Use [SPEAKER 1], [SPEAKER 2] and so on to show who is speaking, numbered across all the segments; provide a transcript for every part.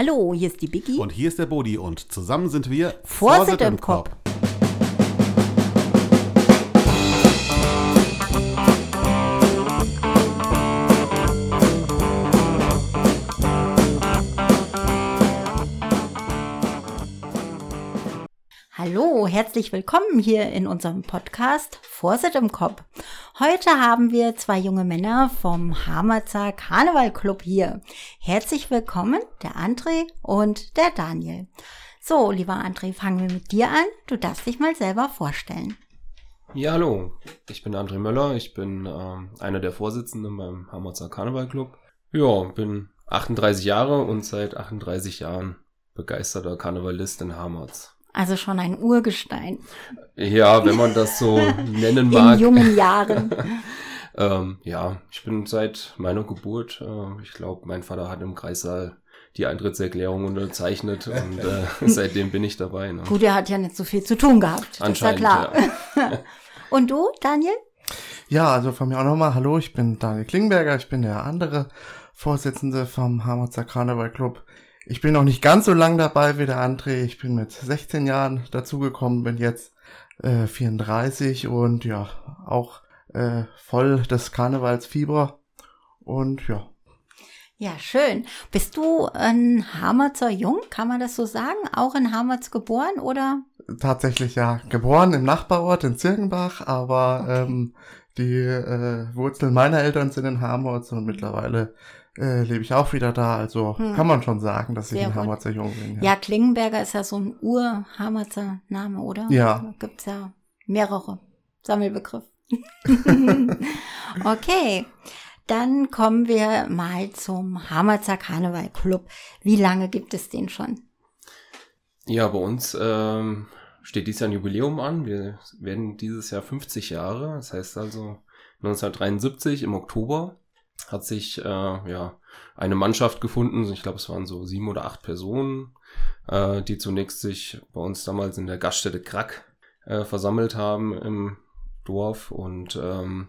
[SPEAKER 1] Hallo, hier ist die Biggie.
[SPEAKER 2] Und hier ist der Bodi und zusammen sind wir
[SPEAKER 1] Vorsitt im Kopf. Herzlich willkommen hier in unserem Podcast Vorsitt im Kopf. Heute haben wir zwei junge Männer vom Hamerzer Karnevalclub hier. Herzlich willkommen, der André und der Daniel. So, lieber André, fangen wir mit dir an. Du darfst dich mal selber vorstellen.
[SPEAKER 3] Ja, hallo. Ich bin André Möller. Ich bin äh, einer der Vorsitzenden beim Hamerzer Karnevalclub. Ja, bin 38 Jahre und seit 38 Jahren begeisterter Karnevalist in Hamerz.
[SPEAKER 1] Also schon ein Urgestein.
[SPEAKER 3] Ja, wenn man das so nennen mag.
[SPEAKER 1] In jungen Jahren.
[SPEAKER 3] ähm, ja, ich bin seit meiner Geburt, äh, ich glaube, mein Vater hat im Kreissaal die Eintrittserklärung unterzeichnet und äh, seitdem bin ich dabei. Ne?
[SPEAKER 1] Gut, er hat ja nicht so viel zu tun gehabt.
[SPEAKER 3] Anscheinend,
[SPEAKER 1] ist ja klar. und du, Daniel?
[SPEAKER 4] Ja, also von mir auch nochmal. Hallo, ich bin Daniel Klingberger. Ich bin der andere Vorsitzende vom Hamerzer Karneval Club. Ich bin noch nicht ganz so lang dabei wie der André. Ich bin mit 16 Jahren dazugekommen, bin jetzt äh, 34 und ja, auch äh, voll des Karnevalsfieber. Und ja.
[SPEAKER 1] Ja, schön. Bist du ein Hamerzer Jung? Kann man das so sagen? Auch in Hamerz geboren oder?
[SPEAKER 4] Tatsächlich ja, geboren im Nachbarort in Zirkenbach, aber okay. ähm, die äh, Wurzeln meiner Eltern sind in Hamerz und mittlerweile äh, lebe ich auch wieder da. Also hm. kann man schon sagen, dass Sehr ich ein Hamerzer Jung bin.
[SPEAKER 1] Ja. ja, Klingenberger ist ja so ein Ur-Hamerzer Name, oder?
[SPEAKER 4] Ja.
[SPEAKER 1] Da gibt's ja mehrere. Sammelbegriff. okay. Dann kommen wir mal zum Hamerzer Karneval Club. Wie lange gibt es den schon?
[SPEAKER 3] Ja, bei uns ähm, steht dieses Jahr ein Jubiläum an. Wir werden dieses Jahr 50 Jahre. Das heißt also 1973 im Oktober hat sich äh, ja eine Mannschaft gefunden. Ich glaube, es waren so sieben oder acht Personen, äh, die zunächst sich bei uns damals in der Gaststätte Krack äh, versammelt haben im Dorf und ähm,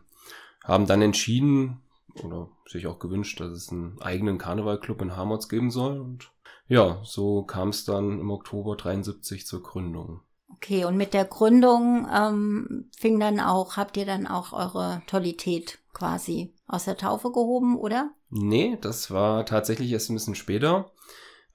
[SPEAKER 3] haben dann entschieden oder sich auch gewünscht, dass es einen eigenen Karnevalclub in Hamerz geben soll. Und ja, so kam es dann im Oktober 73 zur Gründung.
[SPEAKER 1] Okay, und mit der Gründung ähm, fing dann auch, habt ihr dann auch eure Tollität quasi aus der Taufe gehoben, oder?
[SPEAKER 3] Nee, das war tatsächlich erst ein bisschen später.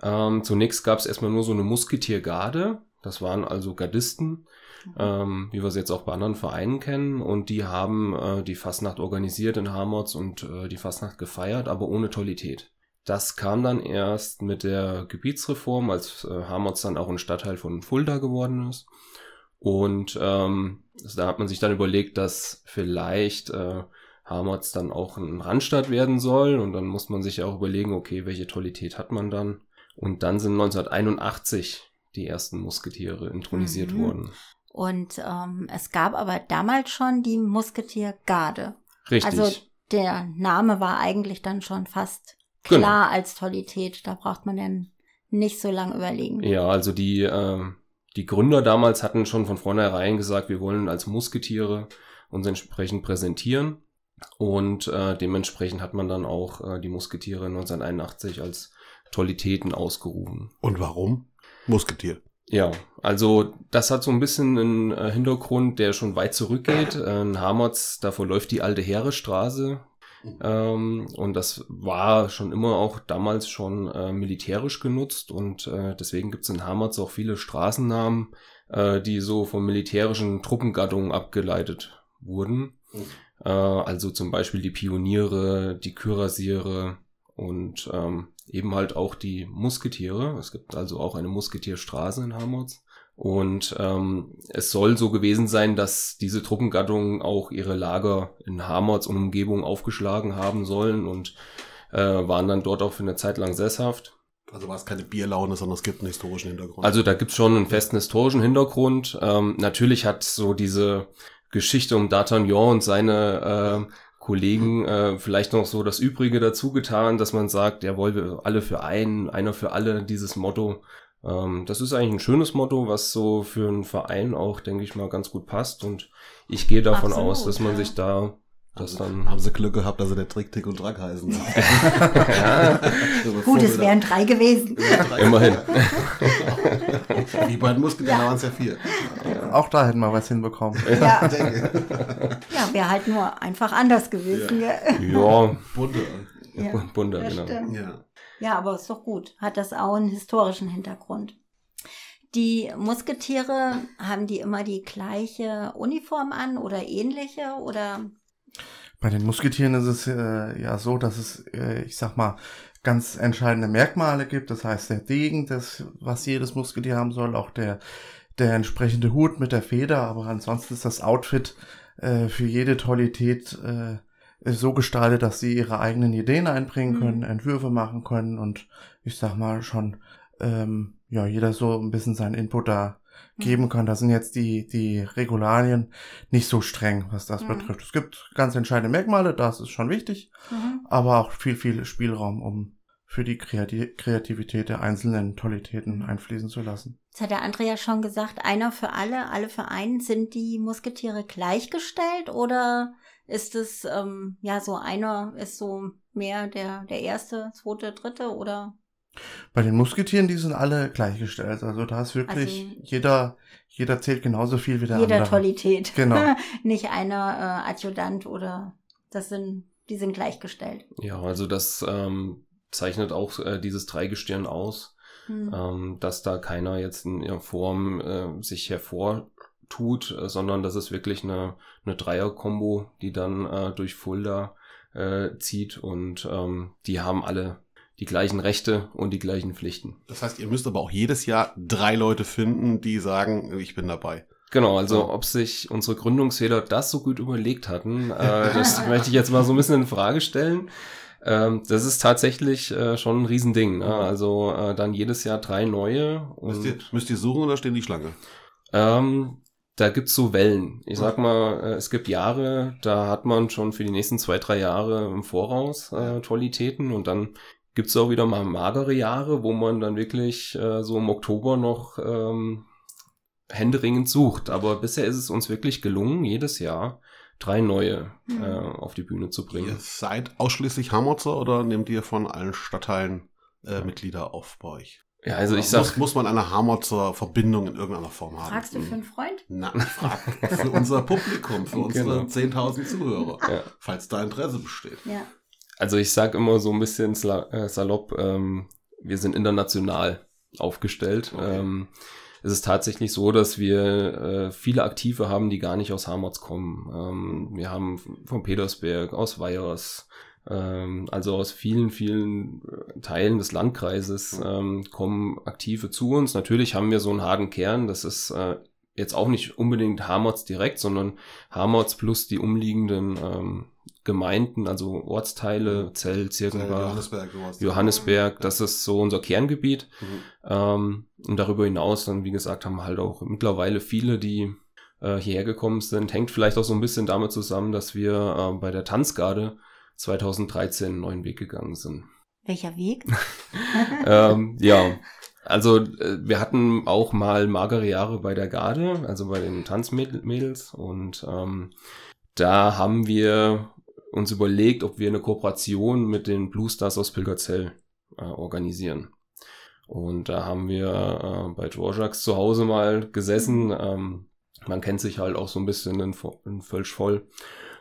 [SPEAKER 3] Ähm, zunächst gab es erstmal nur so eine Musketiergarde. Das waren also Gardisten, mhm. ähm, wie wir sie jetzt auch bei anderen Vereinen kennen. Und die haben äh, die Fastnacht organisiert in Hamerz und äh, die Fastnacht gefeiert, aber ohne Tollität. Das kam dann erst mit der Gebietsreform, als äh, Hamerz dann auch ein Stadtteil von Fulda geworden ist. Und ähm, da hat man sich dann überlegt, dass vielleicht äh, Hamerz dann auch ein Randstadt werden soll. Und dann muss man sich ja auch überlegen, okay, welche Tollität hat man dann? Und dann sind 1981 die ersten Musketiere intronisiert mhm. worden.
[SPEAKER 1] Und ähm, es gab aber damals schon die Musketiergarde.
[SPEAKER 3] Richtig.
[SPEAKER 1] Also der Name war eigentlich dann schon fast genau. klar genau. als Tollität. Da braucht man dann nicht so lange überlegen.
[SPEAKER 3] Ja, also die, äh, die Gründer damals hatten schon von vornherein gesagt, wir wollen als Musketiere uns entsprechend präsentieren. Und äh, dementsprechend hat man dann auch äh, die Musketiere 1981 als Tollitäten ausgerufen.
[SPEAKER 2] Und warum? Musketier.
[SPEAKER 3] Ja, also das hat so ein bisschen einen äh, Hintergrund, der schon weit zurückgeht. Äh, in Hamerz, da verläuft die alte Heeresstraße. Ähm, und das war schon immer auch damals schon äh, militärisch genutzt. Und äh, deswegen gibt es in Hamerz auch viele Straßennamen, äh, die so von militärischen Truppengattungen abgeleitet wurden. Mhm. Äh, also zum Beispiel die Pioniere, die Kürassiere und ähm, eben halt auch die Musketiere. Es gibt also auch eine Musketierstraße in Hamburg. Und ähm, es soll so gewesen sein, dass diese Truppengattungen auch ihre Lager in Hamerz und Umgebung aufgeschlagen haben sollen und äh, waren dann dort auch für eine Zeit lang sesshaft.
[SPEAKER 2] Also war es keine Bierlaune, sondern es gibt einen historischen Hintergrund.
[SPEAKER 3] Also da gibt's schon einen festen historischen Hintergrund. Ähm, natürlich hat so diese Geschichte um D'Artagnan und seine äh, Kollegen äh, vielleicht noch so das Übrige dazu getan, dass man sagt, jawohl, wir alle für einen, einer für alle, dieses Motto. Ähm, das ist eigentlich ein schönes Motto, was so für einen Verein auch, denke ich mal, ganz gut passt. Und ich gehe davon Absolut, aus, dass man ja. sich da das
[SPEAKER 2] Also,
[SPEAKER 3] dann.
[SPEAKER 2] haben sie Glück gehabt, dass sie der Trick, Tick und Track heißen.
[SPEAKER 3] ja,
[SPEAKER 1] Gut, es wären drei gewesen.
[SPEAKER 3] immerhin.
[SPEAKER 2] Wie bei den Musketieren waren es ja vier.
[SPEAKER 4] Auch da hätten wir was hinbekommen.
[SPEAKER 1] Ja, ja wäre halt nur einfach anders gewesen.
[SPEAKER 2] Ja.
[SPEAKER 3] Ja,
[SPEAKER 2] Bunte.
[SPEAKER 1] Ja,
[SPEAKER 3] bunter,
[SPEAKER 1] das
[SPEAKER 3] genau.
[SPEAKER 1] stimmt.
[SPEAKER 2] Ja.
[SPEAKER 1] Ja, aber ist doch gut. Hat das auch einen historischen Hintergrund. Die Musketiere, haben die immer die gleiche Uniform an oder ähnliche oder?
[SPEAKER 4] Bei den Musketieren ist es äh, ja so, dass es, äh, ich sag mal, ganz entscheidende Merkmale gibt. Das heißt, der Degen, das, was jedes Musketier haben soll, auch der, der entsprechende Hut mit der Feder, aber ansonsten ist das Outfit äh, für jede Tollität äh, so gestaltet, dass sie ihre eigenen Ideen einbringen
[SPEAKER 1] Mhm.
[SPEAKER 4] können, Entwürfe machen können und ich sag mal schon, ähm, ja, jeder so ein bisschen seinen Input da geben kann. Da sind jetzt die, die Regularien nicht so streng, was das
[SPEAKER 1] Mhm.
[SPEAKER 4] betrifft. Es gibt ganz entscheidende Merkmale, das ist schon wichtig,
[SPEAKER 1] Mhm.
[SPEAKER 4] aber auch viel, viel Spielraum, um für die Kreati Kreativität der einzelnen Tollitäten einfließen zu lassen.
[SPEAKER 1] Jetzt hat der André ja schon gesagt, einer für alle, alle für einen. Sind die Musketiere gleichgestellt oder ist es, ähm, ja, so einer ist so mehr der, der erste, zweite, dritte oder?
[SPEAKER 4] Bei den Musketieren, die sind alle gleichgestellt. Also da ist wirklich
[SPEAKER 1] Also-
[SPEAKER 4] jeder, jeder zählt genauso viel wie der
[SPEAKER 1] Jeder
[SPEAKER 4] andere.
[SPEAKER 1] Tollität.
[SPEAKER 4] Genau.
[SPEAKER 1] Nicht einer äh, Adjutant oder das sind, die sind gleichgestellt.
[SPEAKER 3] Ja, also das ähm, zeichnet auch äh, dieses Dreigestirn aus,
[SPEAKER 1] Hm.
[SPEAKER 3] ähm, dass da keiner jetzt in ihrer Form äh, sich hervortut, äh, sondern das ist wirklich eine, eine Dreier-Kombo, die dann äh, durch Fulda äh, zieht und ähm, die haben alle die gleichen Rechte und die gleichen Pflichten.
[SPEAKER 2] Das heißt, ihr müsst aber auch jedes Jahr drei Leute finden, die sagen, ich bin dabei.
[SPEAKER 3] Genau, also ob sich unsere Gründungsväter das so gut überlegt hatten, äh, das möchte ich jetzt mal so ein bisschen in Frage stellen. Ähm, das ist tatsächlich äh, schon ein Riesending. Ne? Also äh, dann jedes Jahr drei neue.
[SPEAKER 2] Müsst ihr, müsst ihr suchen oder stehen die Schlange?
[SPEAKER 3] ähm, da gibt's so Wellen. Ich sag mal, äh, es gibt Jahre, da hat man schon für die nächsten zwei, drei Jahre im Voraus äh, Qualitäten und dann gibt's auch wieder mal magere Jahre, wo man dann wirklich äh, so im Oktober noch ähm, händeringend sucht. Aber bisher ist es uns wirklich gelungen, jedes Jahr drei neue
[SPEAKER 1] Mhm.
[SPEAKER 3] äh, auf die Bühne zu
[SPEAKER 2] Ihr
[SPEAKER 3] bringen.
[SPEAKER 2] seid ausschließlich Hammerzer oder nehmt ihr von allen Stadtteilen äh, Mitglieder auf bei euch?
[SPEAKER 3] Ja, also ich
[SPEAKER 2] muss,
[SPEAKER 3] sag,
[SPEAKER 2] muss man eine Hammerzer Verbindung in irgendeiner Form haben?
[SPEAKER 1] Fragst du für einen Freund?
[SPEAKER 2] Ich frag für unser Publikum, für unsere
[SPEAKER 3] Genau.
[SPEAKER 2] 10.000 Zuhörer,
[SPEAKER 3] ja.
[SPEAKER 2] falls da Interesse besteht.
[SPEAKER 1] Ja.
[SPEAKER 3] Also ich sag immer so ein bisschen äh, salopp, ähm, wir sind international aufgestellt.
[SPEAKER 2] Okay.
[SPEAKER 3] Ähm, es ist tatsächlich so, dass wir äh, viele Aktive haben, die gar nicht aus Hamerz kommen. Ähm, wir haben von Petersberg, aus Weyers, ähm, also aus vielen, vielen äh, Teilen des Landkreises ähm, kommen Aktive zu uns. Natürlich haben wir so einen harten Kern, das ist äh, jetzt auch nicht unbedingt Hamerz direkt, sondern Hamerz plus die umliegenden ähm, Gemeinden, also Ortsteile, Zell, Zirkenbach,
[SPEAKER 2] Johannesberg.
[SPEAKER 3] Johannesberg, das ist so unser Kerngebiet.
[SPEAKER 2] Mhm.
[SPEAKER 3] Ähm, und darüber hinaus dann, wie gesagt, haben halt auch mittlerweile viele, die äh, hierher gekommen sind. Hängt vielleicht auch so ein bisschen damit zusammen, dass wir äh, bei der Tanzgarde 2013 einen neuen Weg gegangen sind.
[SPEAKER 1] Welcher Weg?
[SPEAKER 3] ähm, ja, also äh, wir hatten auch mal magere Jahre bei der Garde, also bei den Tanzmädels und ähm, da haben wir uns überlegt, ob wir eine Kooperation mit den Blue Stars aus Pilgerzell äh, organisieren. Und da haben wir äh, bei Dvorak's zu Hause mal gesessen. Ähm, man kennt sich halt auch so ein bisschen in, in Völsch voll.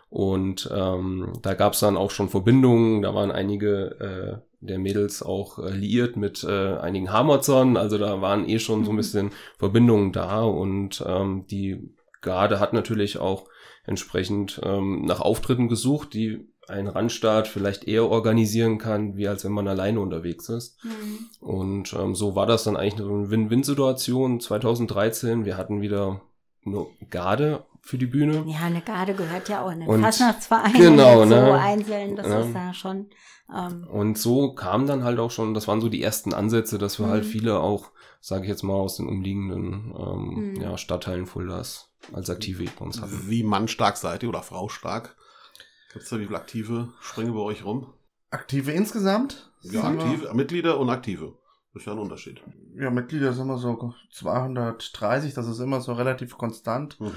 [SPEAKER 3] Und ähm, da gab es dann auch schon Verbindungen. Da waren einige äh, der Mädels auch äh, liiert mit äh, einigen Hamerzern. Also da waren eh schon so ein
[SPEAKER 1] Mhm.
[SPEAKER 3] bisschen Verbindungen da. Und ähm, die Garde hat natürlich auch entsprechend ähm, nach Auftritten gesucht, die ein Randstaat vielleicht eher organisieren kann, wie als wenn man alleine unterwegs ist.
[SPEAKER 1] Hm.
[SPEAKER 3] Und ähm, so war das dann eigentlich eine Win-Win-Situation 2013. Wir hatten wieder eine Garde für die Bühne.
[SPEAKER 1] Ja, eine Garde gehört ja auch in den
[SPEAKER 3] Und-
[SPEAKER 1] Fastnachtsverein.
[SPEAKER 3] genau,
[SPEAKER 1] so
[SPEAKER 3] ne?
[SPEAKER 1] einzeln, das
[SPEAKER 3] Ja.
[SPEAKER 1] ist ja schon. Ähm,
[SPEAKER 3] Und so kam dann halt auch schon, das waren so die ersten Ansätze, dass wir
[SPEAKER 1] Mhm.
[SPEAKER 3] halt viele auch, sage ich jetzt mal, aus den umliegenden ähm,
[SPEAKER 1] Mhm.
[SPEAKER 3] ja, Stadtteilen Fuldas als Aktive bei uns hatten.
[SPEAKER 2] Wie mannstark seid ihr oder Frau stark? Gibt's da wie viele Aktive springen bei euch rum?
[SPEAKER 4] Aktive insgesamt?
[SPEAKER 2] Ja, aktive, Mitglieder und Aktive. Das ist ja ein Unterschied.
[SPEAKER 4] Ja, Mitglieder sind immer so 230, das ist immer so relativ konstant.
[SPEAKER 2] Mhm.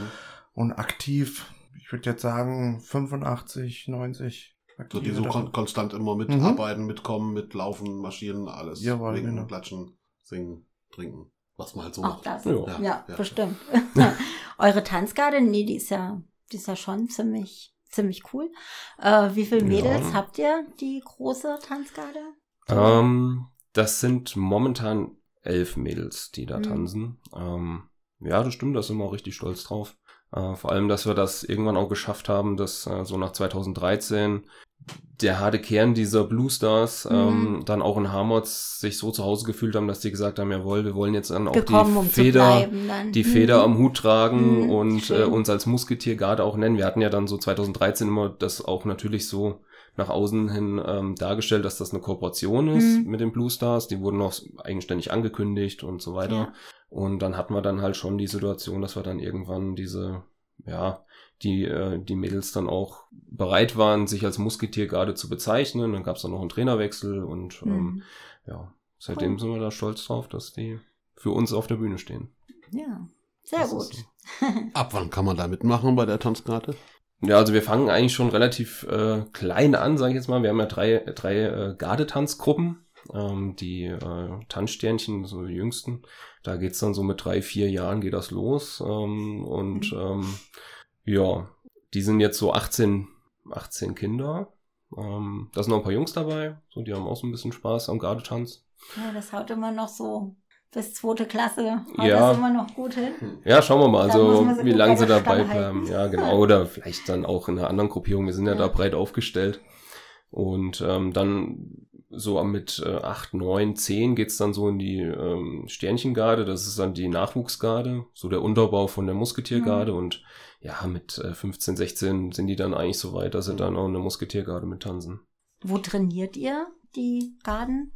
[SPEAKER 4] Und aktiv, ich würde jetzt sagen 85, 90.
[SPEAKER 2] So
[SPEAKER 4] Aktive
[SPEAKER 2] die so kon konstant immer
[SPEAKER 4] Mhm.
[SPEAKER 2] mitarbeiten, mitkommen, mitlaufen, marschieren, alles.
[SPEAKER 4] Jawohl,
[SPEAKER 2] Winken,
[SPEAKER 4] genau.
[SPEAKER 2] klatschen, singen, trinken. Was man halt so
[SPEAKER 1] Auch
[SPEAKER 2] macht.
[SPEAKER 1] das.
[SPEAKER 3] Ja.
[SPEAKER 1] Ja,
[SPEAKER 2] Ja.
[SPEAKER 1] bestimmt. Eure Tanzgarde, nee, die ist ja, die ist ja schon ziemlich, ziemlich cool. Äh, wie viele
[SPEAKER 3] Ja.
[SPEAKER 1] Mädels habt ihr, die große Tanzgarde?
[SPEAKER 3] Ähm, das sind momentan elf Mädels, die da
[SPEAKER 1] Mhm.
[SPEAKER 3] tanzen. Ähm, ja, das stimmt, da sind wir auch richtig stolz drauf. Äh, vor allem, dass wir das irgendwann auch geschafft haben, dass äh, so nach 2013 der harte Kern dieser Blue Stars ähm,
[SPEAKER 1] Mhm.
[SPEAKER 3] dann auch in Harmots sich so zu Hause gefühlt haben, dass die gesagt haben, jawohl, wir wollen jetzt dann auch
[SPEAKER 1] Gekommen,
[SPEAKER 3] die
[SPEAKER 1] um
[SPEAKER 3] Feder, die
[SPEAKER 1] Mhm.
[SPEAKER 3] Feder am Hut tragen
[SPEAKER 1] Mhm,
[SPEAKER 3] und
[SPEAKER 1] schön.
[SPEAKER 3] äh, uns als Musketiergarde auch nennen. Wir hatten ja dann so 2013 immer das auch natürlich so nach außen hin ähm, dargestellt, dass das eine Kooperation ist
[SPEAKER 1] Mhm.
[SPEAKER 3] mit den Blue Stars. Die wurden auch eigenständig angekündigt und so weiter.
[SPEAKER 1] Ja.
[SPEAKER 3] Und dann hatten wir dann halt schon die Situation, dass wir dann irgendwann diese, ja, die, äh, die Mädels dann auch bereit waren, sich als Musketiergarde zu bezeichnen. Dann gab es dann noch einen Trainerwechsel und ähm,
[SPEAKER 1] Mhm.
[SPEAKER 3] ja, seitdem
[SPEAKER 1] Cool.
[SPEAKER 3] sind wir da stolz drauf, dass die für uns auf der Bühne stehen.
[SPEAKER 1] Ja, sehr
[SPEAKER 3] Das
[SPEAKER 1] gut.
[SPEAKER 2] Ab wann kann man da mitmachen bei der Tanzkarte?
[SPEAKER 3] Ja, also wir fangen eigentlich schon relativ äh, klein an, sage ich jetzt mal. Wir haben ja drei, drei äh, Gardetanzgruppen. Ähm, die äh, Tanzsternchen, so die jüngsten, da geht's dann so mit drei, vier Jahren geht das los. Ähm, und ähm, ja, die sind jetzt so 18, 18 Kinder. Ähm, da sind noch ein paar Jungs dabei, so die haben auch so ein bisschen Spaß am Gardetanz.
[SPEAKER 1] Ja, das haut immer noch so bis zweite Klasse. Haut
[SPEAKER 3] Ja.
[SPEAKER 1] das immer noch gut hin.
[SPEAKER 3] Ja, schauen wir mal, also wie lange sie dabei
[SPEAKER 1] halten.
[SPEAKER 3] bleiben. Ja, genau. Oder vielleicht dann auch in einer anderen Gruppierung. Wir sind ja,
[SPEAKER 1] Ja.
[SPEAKER 3] da breit aufgestellt. Und ähm, dann so mit äh, 8, 9, 10 geht's dann so in die ähm, Sternchengarde. Das ist dann die Nachwuchsgarde, so der Unterbau von der Musketiergarde.
[SPEAKER 1] Mhm.
[SPEAKER 3] Und ja, mit äh, 15, 16 sind die dann eigentlich so weit, dass sie dann auch in der Musketiergarde mit tanzen.
[SPEAKER 1] Wo trainiert ihr die Garden?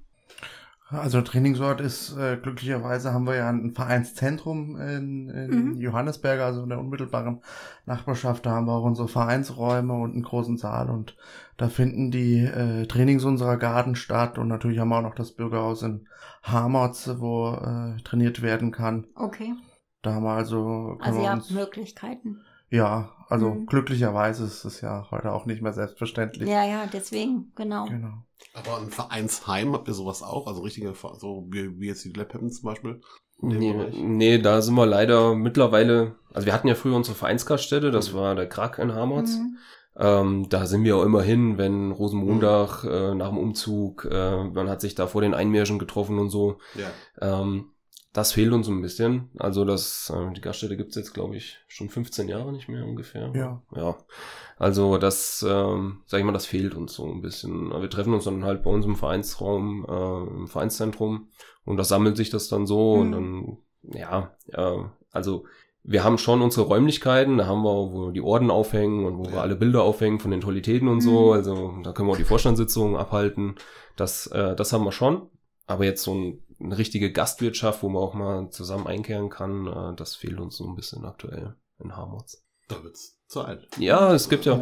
[SPEAKER 4] Also Trainingsort ist, äh, glücklicherweise haben wir ja ein Vereinszentrum in, in
[SPEAKER 1] Mhm.
[SPEAKER 4] Johannesberg, also in der unmittelbaren Nachbarschaft. Da haben wir auch unsere Vereinsräume und einen großen Saal und da finden die äh, Trainings unserer Garden statt und natürlich haben wir auch noch das Bürgerhaus in Hamertz, wo äh, trainiert werden kann.
[SPEAKER 1] Okay.
[SPEAKER 4] Da haben wir also,
[SPEAKER 1] Also ihr habt Möglichkeiten.
[SPEAKER 4] Ja, also
[SPEAKER 1] Mhm.
[SPEAKER 4] glücklicherweise ist es ja heute auch nicht mehr selbstverständlich.
[SPEAKER 1] Ja, ja, deswegen, genau.
[SPEAKER 4] Genau.
[SPEAKER 2] Aber ein Vereinsheim habt ihr sowas auch? Also richtige, so wie, wie jetzt die Lab zum Beispiel? In dem
[SPEAKER 3] Nee,
[SPEAKER 2] Bereich?
[SPEAKER 3] nee, da sind wir leider mittlerweile, also wir hatten ja früher unsere Vereinsgaststätte, das
[SPEAKER 2] Mhm.
[SPEAKER 3] war der Krak in Hamertz.
[SPEAKER 1] Mhm.
[SPEAKER 3] Ähm, da sind wir auch immer hin, wenn Rosenmontag äh, nach dem Umzug, äh, man hat sich da vor den Einmärschen getroffen und so.
[SPEAKER 2] Ja.
[SPEAKER 3] Ähm, das fehlt uns ein bisschen. Also das, äh, die Gaststätte gibt's jetzt, glaube ich, schon 15 Jahre nicht mehr ungefähr.
[SPEAKER 4] Ja.
[SPEAKER 3] Ja. Also das, ähm, sag ich mal, das fehlt uns so ein bisschen. Wir treffen uns dann halt bei uns im Vereinsraum, äh, im Vereinszentrum und da sammelt sich das dann so und
[SPEAKER 1] Mhm.
[SPEAKER 3] dann, ja, äh, also wir haben schon unsere Räumlichkeiten, da haben wir, wo wir die Orden aufhängen und wo wir
[SPEAKER 2] Ja.
[SPEAKER 3] alle Bilder aufhängen von den Tolitäten und so.
[SPEAKER 1] Mhm.
[SPEAKER 3] Also da können wir auch die Vorstandssitzungen abhalten. Das, äh, das haben wir schon. Aber jetzt so ein, eine richtige Gastwirtschaft, wo man auch mal zusammen einkehren kann, äh, das fehlt uns so ein bisschen aktuell in Harmots.
[SPEAKER 2] Da wird's Zeit.
[SPEAKER 3] Ja, es gibt ja,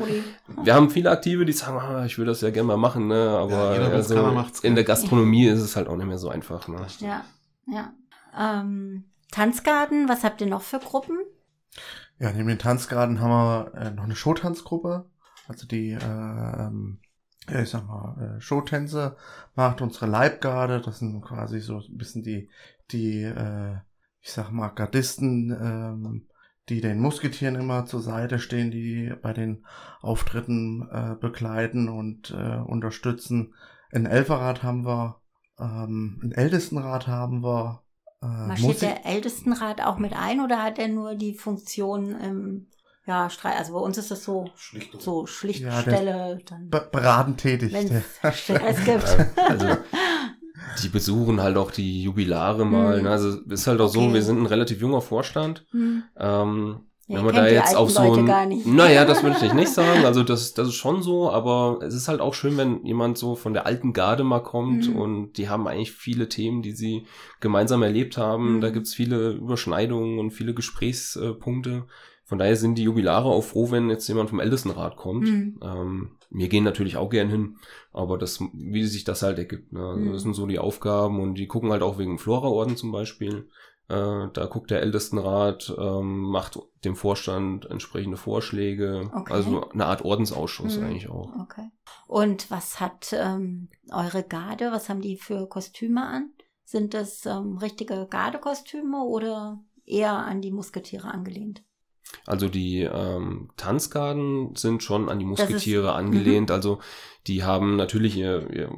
[SPEAKER 3] wir haben viele Aktive, die sagen, ah, ich würde das ja gerne mal machen, ne? aber
[SPEAKER 2] Ja,
[SPEAKER 3] also, in der? Gastronomie ist es halt auch nicht mehr so einfach. Ne?
[SPEAKER 1] Ja, ja. Ähm, Tanzgarten, was habt ihr noch für Gruppen?
[SPEAKER 4] Ja, neben den Tanzgarten haben wir äh, noch eine Showtanzgruppe. Also die, äh, ähm, ja, ich sag mal, äh, Showtänze macht unsere Leibgarde. Das sind quasi so ein bisschen die, die, äh, ich sag mal, Gardisten, ähm, die den Musketieren immer zur Seite stehen, die bei den Auftritten äh, begleiten und äh, unterstützen. Ein Elferrad haben wir, ähm, ein Ältestenrad haben wir. Äh,
[SPEAKER 1] Marschiert der Ältestenrat auch mit ein oder hat er nur die Funktion im ja, Streit? Also bei uns ist das so,
[SPEAKER 2] Schlicht und
[SPEAKER 1] so
[SPEAKER 4] Ja,
[SPEAKER 1] Schlichtstelle, dann,
[SPEAKER 4] be beratend tätig.
[SPEAKER 1] es Stress gibt.
[SPEAKER 3] Also, die besuchen halt auch die Jubilare mal.
[SPEAKER 1] Mhm.
[SPEAKER 3] Ne? Also ist halt auch so,
[SPEAKER 1] Okay.
[SPEAKER 3] wir sind ein relativ junger Vorstand.
[SPEAKER 1] Hm.
[SPEAKER 3] Ähm,
[SPEAKER 1] Ja,
[SPEAKER 3] wenn man da jetzt auf so ein,
[SPEAKER 1] gar nicht.
[SPEAKER 3] naja, das würde ich nicht sagen. Also das, das ist schon so, aber es ist halt auch schön, wenn jemand so von der alten Garde mal kommt
[SPEAKER 1] Mhm.
[SPEAKER 3] und die haben eigentlich viele Themen, die sie gemeinsam erlebt haben.
[SPEAKER 1] Mhm.
[SPEAKER 3] Da gibt's viele Überschneidungen und viele Gesprächspunkte. Von daher sind die Jubilare auch froh, wenn jetzt jemand vom Ältestenrat kommt.
[SPEAKER 1] Mhm.
[SPEAKER 3] Ähm, wir gehen natürlich auch gern hin, aber das, wie sich das halt ergibt. Ne? Also
[SPEAKER 1] Mhm.
[SPEAKER 3] Das sind so die Aufgaben und die gucken halt auch wegen Flora-Orden zum Beispiel. Äh, da guckt der Ältestenrat, ähm, macht dem Vorstand entsprechende Vorschläge.
[SPEAKER 1] Okay.
[SPEAKER 3] Also eine Art Ordensausschuss
[SPEAKER 1] Mhm.
[SPEAKER 3] eigentlich auch.
[SPEAKER 1] Okay. Und was hat ähm, eure Garde, was haben die für Kostüme an? Sind das ähm, richtige Gardekostüme oder eher an die Musketiere angelehnt?
[SPEAKER 3] Also die ähm, Tanzgarden sind schon an die
[SPEAKER 1] Das ist- mhm.
[SPEAKER 3] Musketiere angelehnt. Also die haben natürlich ihr, ihr,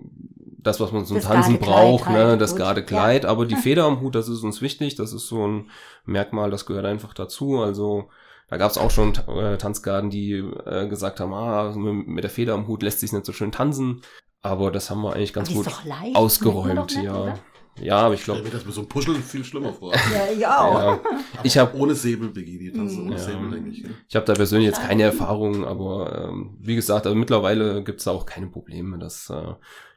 [SPEAKER 3] das, was man zum
[SPEAKER 1] Das
[SPEAKER 3] Tanzen braucht,
[SPEAKER 1] halt,
[SPEAKER 3] ne, das gerade Kleid. Aber die Feder am Hut, das ist uns wichtig. Das ist so ein Merkmal, das gehört einfach dazu. Also da gab es auch schon äh, Tanzgarden, die äh, gesagt haben, ah, mit, der Feder am Hut lässt sich nicht so schön tanzen. Aber das haben wir eigentlich ganz gut
[SPEAKER 1] leicht,
[SPEAKER 3] ausgeräumt,
[SPEAKER 1] nicht,
[SPEAKER 3] ja.
[SPEAKER 1] oder?
[SPEAKER 3] Ja, aber ich
[SPEAKER 2] Ich stelle
[SPEAKER 3] glaube,
[SPEAKER 2] mir das mit so einem Puschel viel schlimmer vor.
[SPEAKER 1] Ja, ja auch.
[SPEAKER 3] ja, ich habe
[SPEAKER 2] Ohne Säbel, Die tanzen
[SPEAKER 1] Mhm.
[SPEAKER 3] Ja.
[SPEAKER 2] Säbel, denke ich. ne?
[SPEAKER 3] Ich habe da persönlich jetzt keine Erfahrung, aber ähm, wie gesagt, also mittlerweile gibt's da auch keine Probleme. Dass, äh,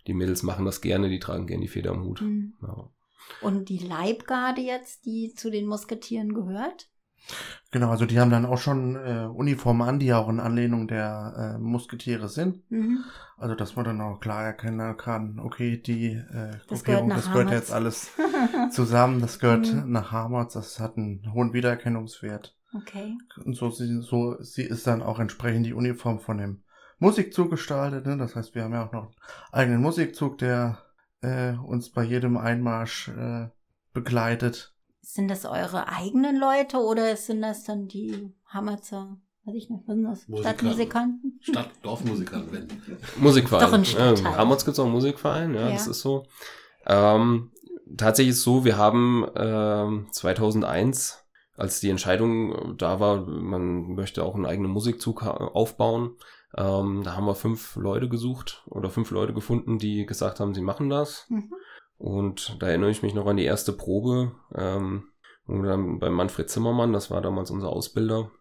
[SPEAKER 3] die Mädels machen das gerne, die tragen gerne die Feder am Hut.
[SPEAKER 1] Mhm.
[SPEAKER 3] Ja.
[SPEAKER 1] Und die Leibgarde jetzt, die zu den Musketieren gehört?
[SPEAKER 4] Genau, also die haben dann auch schon äh, Uniformen an, die auch in Anlehnung der äh, Musketiere sind.
[SPEAKER 1] Mhm.
[SPEAKER 4] Also dass man dann auch klar erkennen kann, okay, die äh,
[SPEAKER 1] Das
[SPEAKER 4] Gruppierung,
[SPEAKER 1] gehört
[SPEAKER 4] das gehört jetzt alles zusammen, das gehört
[SPEAKER 1] Mhm.
[SPEAKER 4] nach Hamerz, das hat einen hohen Wiedererkennungswert.
[SPEAKER 1] Okay.
[SPEAKER 4] Und so, sie, so sie ist dann auch entsprechend die Uniform von dem Musikzug gestaltet. Ne? Das heißt, wir haben ja auch noch einen eigenen Musikzug, der äh, uns bei jedem Einmarsch äh, begleitet.
[SPEAKER 1] Sind das eure eigenen Leute oder sind das dann die Hammerzer, weiß ich nicht, was sind das?
[SPEAKER 2] Musikanten.
[SPEAKER 1] Stadtmusikanten?
[SPEAKER 2] Stadt, Dorfmusikant, wenn.
[SPEAKER 3] Musikverein.
[SPEAKER 1] Doch ein
[SPEAKER 3] Ja,
[SPEAKER 1] Stadtteil.
[SPEAKER 3] in Hammerz gibt's auch einen Musikverein, ja,
[SPEAKER 1] Ja.
[SPEAKER 3] das ist so. Ähm, tatsächlich ist es so, wir haben ähm, 2001, als die Entscheidung da war, man möchte auch einen eigenen Musikzug aufbauen, ähm, da haben wir fünf Leute gesucht oder fünf Leute gefunden, die gesagt haben, sie machen das.
[SPEAKER 1] Mhm.
[SPEAKER 3] Und da erinnere ich mich noch an die erste Probe, ähm, wo wir dann bei Manfred Zimmermann, das war damals unser Ausbilder,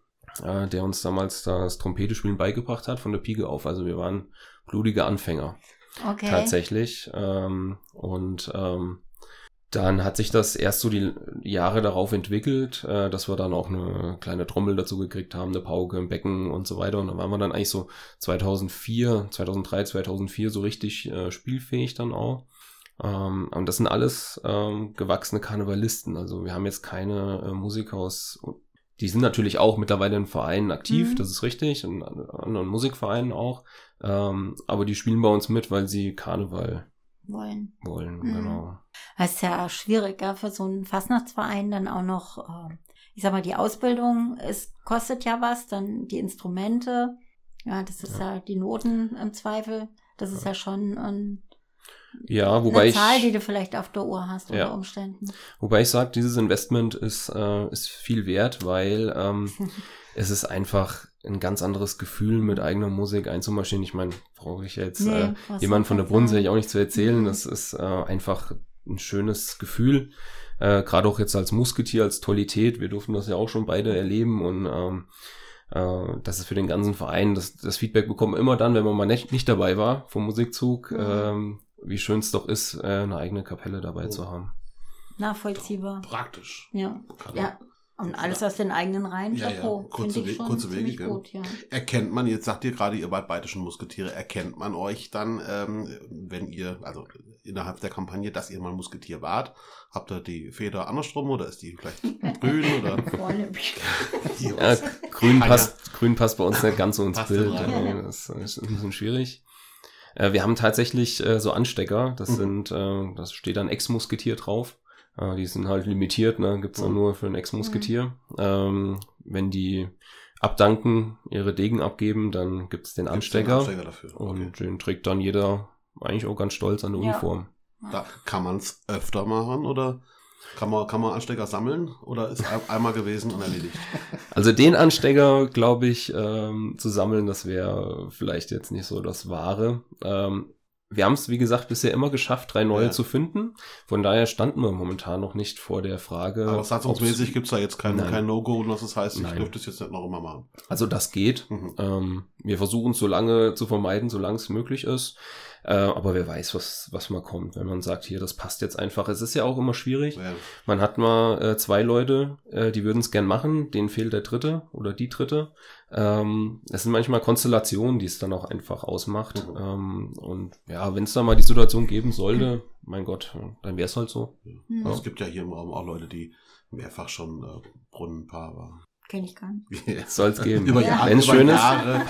[SPEAKER 3] äh, der uns damals das Trompetespielen beigebracht hat, von der Pike auf. Also wir waren blutige Anfänger
[SPEAKER 1] Okay.
[SPEAKER 3] tatsächlich. Ähm, und ähm, dann hat sich das erst so die Jahre darauf entwickelt, äh, dass wir dann auch eine kleine Trommel dazu gekriegt haben, eine Pauke, ein Becken und so weiter. Und dann waren wir dann eigentlich so 2004, 2003, 2004 so richtig äh, spielfähig dann auch. Ähm, und das sind alles ähm, gewachsene Karnevalisten. Also wir haben jetzt keine äh, Musiker aus, die sind natürlich auch mittlerweile in Vereinen aktiv,
[SPEAKER 1] Mhm.
[SPEAKER 3] das ist richtig, in an- anderen Musikvereinen auch. Ähm, aber die spielen bei uns mit, weil sie Karneval
[SPEAKER 1] Wollen.
[SPEAKER 3] wollen,
[SPEAKER 1] Mhm.
[SPEAKER 3] genau.
[SPEAKER 1] Das ist ja schwierig, ja, für so einen Fastnachtsverein dann auch noch, äh, ich sag mal, die Ausbildung, es kostet ja was, dann die Instrumente, ja, das ist ja, die Noten im Zweifel, das ist ja, schon ein,
[SPEAKER 3] Ja, wobei
[SPEAKER 1] eine
[SPEAKER 3] ich,
[SPEAKER 1] Zahl, die du vielleicht auf der Uhr hast
[SPEAKER 3] Ja.
[SPEAKER 1] unter Umständen.
[SPEAKER 3] wobei ich sage, dieses Investment ist, äh, ist viel wert, weil ähm, es ist einfach ein ganz anderes Gefühl, mit eigener Musik einzumarschieren. Ich meine, brauche ich jetzt
[SPEAKER 1] Nee,
[SPEAKER 3] äh, jemand von der Brunnensee
[SPEAKER 1] sein?
[SPEAKER 3] auch nicht zu erzählen.
[SPEAKER 1] Mhm.
[SPEAKER 3] Das ist äh, einfach ein schönes Gefühl. Äh, Gerade auch jetzt als Musketier, als Tollität. Wir durften das ja auch schon beide erleben und ähm, äh, das ist für den ganzen Verein, das, das Feedback bekommen wir immer dann, wenn man mal nicht, nicht dabei war vom Musikzug,
[SPEAKER 1] Mhm.
[SPEAKER 3] ähm, wie schön es doch ist, äh, eine eigene Kapelle dabei
[SPEAKER 2] Oh.
[SPEAKER 3] zu haben.
[SPEAKER 1] Nachvollziehbar.
[SPEAKER 2] Praktisch.
[SPEAKER 1] Ja.
[SPEAKER 2] Kann-
[SPEAKER 1] Ja. Und alles aus den eigenen Reihen,
[SPEAKER 2] Ja, ja.
[SPEAKER 1] Chapeau.
[SPEAKER 2] Kurze
[SPEAKER 1] ich
[SPEAKER 2] Weg-
[SPEAKER 1] schon
[SPEAKER 2] kurze Wege, gell?
[SPEAKER 1] gut, ja.
[SPEAKER 2] Erkennt man, jetzt sagt ihr gerade, ihr wart beide schon Musketiere, erkennt man euch dann, ähm, wenn ihr, also innerhalb der Kampagne, dass ihr mal Musketier wart? Habt ihr die Feder andersrum oder ist die vielleicht grün oder?
[SPEAKER 3] Ja, grün, passt, grün passt bei uns nicht ganz so ins
[SPEAKER 2] Passt
[SPEAKER 3] Bild. Ja, Das ist ein bisschen schwierig. Äh, Wir haben tatsächlich äh, so Anstecker, das
[SPEAKER 2] Mhm.
[SPEAKER 3] sind, äh, das steht dann Ex-Musketier drauf. Äh, Die sind halt limitiert, ne? gibt's dann
[SPEAKER 2] Mhm.
[SPEAKER 3] nur für ein Ex-Musketier. Ähm, wenn die abdanken, ihre Degen abgeben, dann gibt's den
[SPEAKER 2] Gibt's
[SPEAKER 3] Anstecker.
[SPEAKER 2] Anstecker dafür.
[SPEAKER 3] Und
[SPEAKER 2] Okay.
[SPEAKER 3] den trägt dann jeder eigentlich auch ganz stolz an der
[SPEAKER 1] Ja.
[SPEAKER 3] Uniform.
[SPEAKER 2] Da kann man es öfter machen oder kann man, kann man Anstecker sammeln oder ist ein- einmal gewesen und erledigt?
[SPEAKER 3] Also den Anstecker, glaube ich, ähm, zu sammeln, das wäre vielleicht jetzt nicht so das Wahre. Ähm, wir haben es, wie gesagt, bisher immer geschafft, drei neue
[SPEAKER 2] Ja.
[SPEAKER 3] zu finden. Von daher standen wir momentan noch nicht vor der Frage.
[SPEAKER 2] Aber satzungsmäßig gibt es da jetzt kein,
[SPEAKER 3] Nein.
[SPEAKER 2] kein No-Go, und das heißt, ich dürfte es jetzt nicht noch immer machen.
[SPEAKER 3] Also das geht.
[SPEAKER 2] Mhm.
[SPEAKER 3] Ähm, wir versuchen es so lange zu vermeiden, solange es möglich ist. Äh, aber wer weiß, was, was mal kommt, wenn man sagt, hier, das passt jetzt einfach. Es ist ja auch immer schwierig.
[SPEAKER 2] Ja.
[SPEAKER 3] Man hat mal äh, zwei Leute, äh, die würden es gern machen, denen fehlt der dritte oder die dritte. Ähm, es sind manchmal Konstellationen, die es dann auch einfach ausmacht.
[SPEAKER 2] Mhm.
[SPEAKER 3] Ähm, und ja, wenn es da mal die Situation geben sollte, mein Gott, dann wäre es halt so.
[SPEAKER 1] Hm.
[SPEAKER 2] Es gibt ja hier im Raum auch Leute, die mehrfach schon äh, Brunnenpaar waren.
[SPEAKER 1] Kenne ich gar nicht.
[SPEAKER 3] Soll es geben.
[SPEAKER 2] Über
[SPEAKER 1] Ja.
[SPEAKER 2] Jahre,
[SPEAKER 3] Wenn's
[SPEAKER 2] über
[SPEAKER 3] schön ist.
[SPEAKER 1] Ja,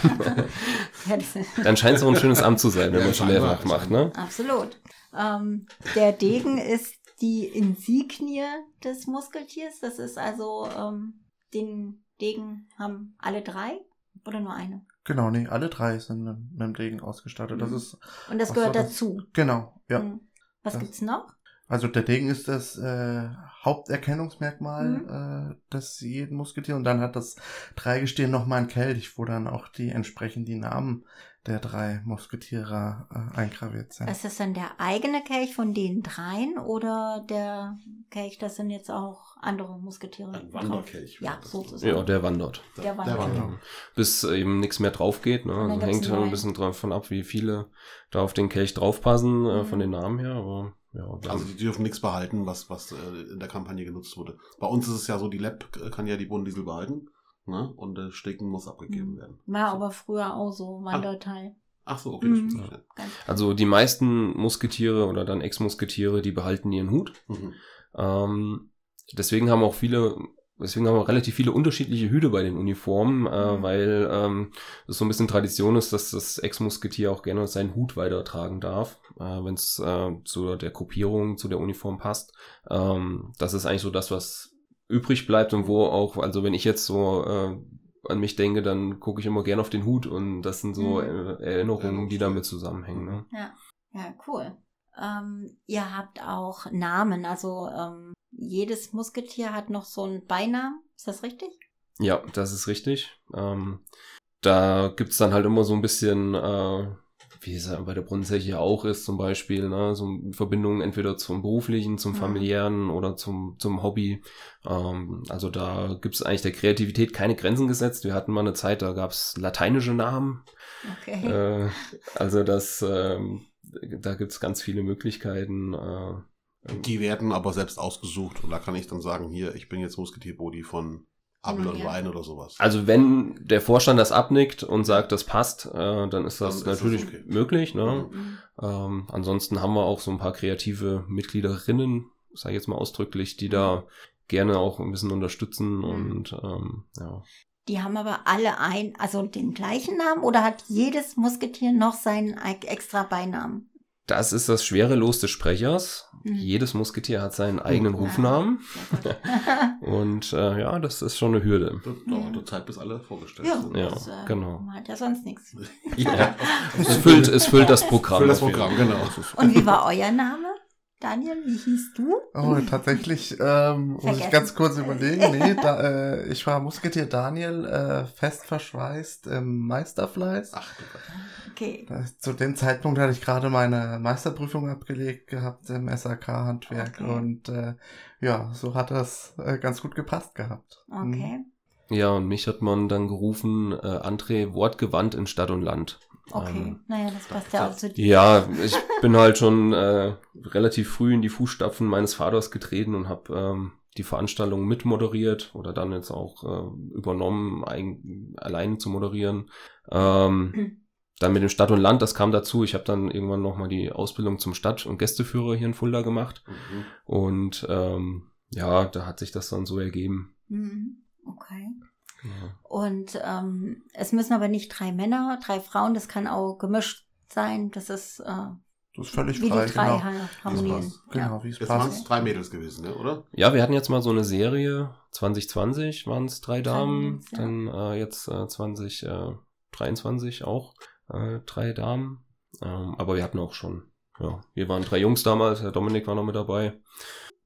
[SPEAKER 3] Dann scheint es auch ein schönes Amt zu sein, wenn
[SPEAKER 2] Ja,
[SPEAKER 3] man schon mehrfach macht, ne?
[SPEAKER 1] Absolut. Ähm, der Degen ist die Insignie des Muskeltiers. Das ist also, ähm, den Degen haben alle drei oder nur eine?
[SPEAKER 4] Genau, nee, alle drei sind mit, mit dem Degen ausgestattet. Das
[SPEAKER 1] Mhm.
[SPEAKER 4] ist,
[SPEAKER 1] Und das
[SPEAKER 4] so,
[SPEAKER 1] gehört
[SPEAKER 4] das-
[SPEAKER 1] dazu.
[SPEAKER 4] genau, ja.
[SPEAKER 1] Hm. Was
[SPEAKER 4] Das-
[SPEAKER 1] gibt's noch?
[SPEAKER 4] Also der Degen ist das äh, Haupterkennungsmerkmal
[SPEAKER 1] Mhm.
[SPEAKER 4] äh, des jeden Musketier und dann hat das Dreigestirn nochmal ein Kelch, wo dann auch die entsprechend die Namen der drei Musketiere äh, eingraviert sind.
[SPEAKER 1] Ist das dann der eigene Kelch von den dreien oder der Kelch, das sind jetzt auch andere Musketiere?
[SPEAKER 2] Ein? Wanderkelch.
[SPEAKER 1] Ja, sozusagen.
[SPEAKER 3] Ja, der wandert.
[SPEAKER 1] Der
[SPEAKER 2] Der
[SPEAKER 1] wandert.
[SPEAKER 2] wandert.
[SPEAKER 3] Bis eben nichts mehr drauf geht. Ne? Also hängt ein bisschen davon ab, wie viele da auf den Kelch draufpassen, äh,
[SPEAKER 1] Mhm.
[SPEAKER 3] von den Namen her. Aber ja,
[SPEAKER 2] Also die dürfen nichts behalten, was, was äh, in der Kampagne genutzt wurde. Bei uns ist es ja so, die Lab äh, kann ja die Bohnendiesel behalten. Ne? Und der Stecken muss abgegeben
[SPEAKER 1] Mhm.
[SPEAKER 2] werden.
[SPEAKER 1] War aber früher auch so, Wanderteil.
[SPEAKER 2] Ach so, okay.
[SPEAKER 1] Mhm. Ganz
[SPEAKER 3] also die meisten Musketiere oder dann Ex-Musketiere, die behalten ihren Hut.
[SPEAKER 2] Mhm.
[SPEAKER 3] Ähm, deswegen haben auch viele, deswegen haben wir relativ viele unterschiedliche Hüte bei den Uniformen, äh,
[SPEAKER 1] Mhm.
[SPEAKER 3] weil ähm, es so ein bisschen Tradition ist, dass das Ex-Musketier auch gerne seinen Hut weitertragen darf, äh, wenn es äh, zu der Gruppierung, zu der Uniform passt. Ähm, das ist eigentlich so das, was übrig bleibt und wo auch, also wenn ich jetzt so äh, an mich denke, dann gucke ich immer gerne auf den Hut und das sind so
[SPEAKER 1] Mhm.
[SPEAKER 3] Erinnerungen, die damit zusammenhängen. Ne?
[SPEAKER 1] Ja, cool. Ähm, ihr habt auch Namen, also ähm, jedes Musketier hat noch so einen Beinamen. Ist das richtig?
[SPEAKER 3] Ja, das ist richtig. Ähm, da gibt's dann halt immer so ein bisschen, äh, wie es ja bei der Brunnenzeche auch ist, zum Beispiel, ne, so Verbindungen entweder zum beruflichen, zum
[SPEAKER 1] Mhm.
[SPEAKER 3] familiären oder zum, zum Hobby. Ähm, also da gibt's eigentlich der Kreativität keine Grenzen gesetzt. Wir hatten mal eine Zeit, da gab's lateinische Namen.
[SPEAKER 1] Okay.
[SPEAKER 3] Äh, also das, ähm, da gibt's ganz viele Möglichkeiten. Äh,
[SPEAKER 2] Die werden aber selbst ausgesucht und da kann ich dann sagen, hier, ich bin jetzt Musketierbody von Apfel und
[SPEAKER 1] Ja.
[SPEAKER 2] Wein oder sowas.
[SPEAKER 3] Also wenn der Vorstand das abnickt und sagt, das passt, äh, dann ist das
[SPEAKER 2] Dann ist das
[SPEAKER 3] natürlich
[SPEAKER 2] okay.
[SPEAKER 3] möglich. Ne?
[SPEAKER 1] Mhm.
[SPEAKER 3] Ähm, ansonsten haben wir auch so ein paar kreative Mitgliederinnen, sage ich jetzt mal ausdrücklich, die da gerne auch ein bisschen unterstützen
[SPEAKER 1] Mhm.
[SPEAKER 3] und ähm, ja.
[SPEAKER 1] Die haben aber alle ein, also den gleichen Namen oder hat jedes Musketier noch seinen e- extra Beinamen?
[SPEAKER 3] Das ist das schwere Los des Sprechers.
[SPEAKER 1] Mhm.
[SPEAKER 3] Jedes Musketier hat seinen eigenen. Rufnamen und äh, ja, das ist schon eine Hürde.
[SPEAKER 2] Das dauert eine Zeit, bis alle vorgestellt
[SPEAKER 1] ja,
[SPEAKER 2] sind.
[SPEAKER 3] Ja,
[SPEAKER 1] das, äh,
[SPEAKER 3] genau.
[SPEAKER 1] Man hat ja sonst nichts.
[SPEAKER 3] Ja. Es füllt, es füllt das Programm.
[SPEAKER 2] Für das Programm, genau.
[SPEAKER 1] Und wie war euer Name? Daniel, wie hieß du?
[SPEAKER 4] Oh, tatsächlich ähm, muss ich ganz kurz überlegen. Nee, da, äh, ich war Musketier Daniel, äh, fest verschweißt im Meisterfleiß.
[SPEAKER 2] Ach.
[SPEAKER 1] Okay.
[SPEAKER 4] Das, zu dem Zeitpunkt hatte ich gerade meine Meisterprüfung abgelegt gehabt im SAK-Handwerk
[SPEAKER 1] Okay.
[SPEAKER 4] und äh, ja, so hat das äh, ganz gut gepasst gehabt. Mhm.
[SPEAKER 1] Okay.
[SPEAKER 3] Ja, und mich hat man dann gerufen, äh, André, wortgewandt in Stadt und Land.
[SPEAKER 1] Okay.
[SPEAKER 3] Ähm,
[SPEAKER 1] naja, das passt ja auch zu dir.
[SPEAKER 3] Ja, ich bin halt schon äh, relativ früh in die Fußstapfen meines Vaters getreten und habe ähm, die Veranstaltung mitmoderiert oder dann jetzt auch äh, übernommen, ein, alleine zu moderieren. Ähm,
[SPEAKER 1] Mhm.
[SPEAKER 3] dann mit dem Stadt und Land, das kam dazu. Ich habe dann irgendwann nochmal die Ausbildung zum Stadt- und Gästeführer hier in Fulda gemacht.
[SPEAKER 2] Mhm.
[SPEAKER 3] Und ähm, ja, da hat sich das dann so ergeben.
[SPEAKER 1] Mhm. Okay.
[SPEAKER 3] Ja.
[SPEAKER 1] Und ähm, es müssen aber nicht drei Männer, drei Frauen, das kann auch gemischt sein. Das ist äh,
[SPEAKER 4] Das ist völlig
[SPEAKER 1] wie
[SPEAKER 4] frei,
[SPEAKER 1] die drei
[SPEAKER 4] genau.
[SPEAKER 1] ha- harmonieren.
[SPEAKER 2] passt.
[SPEAKER 4] Genau, wie es
[SPEAKER 2] Jetzt waren es drei Mädels gewesen, ne, oder?
[SPEAKER 3] Ja, wir hatten jetzt mal so eine Serie, 2020 waren es drei Damen,
[SPEAKER 1] ja.
[SPEAKER 3] dann äh, jetzt äh, 2023 auch äh, drei Damen. Ähm, aber wir hatten auch schon, ja, wir waren drei Jungs damals, Herr Dominik war noch mit dabei.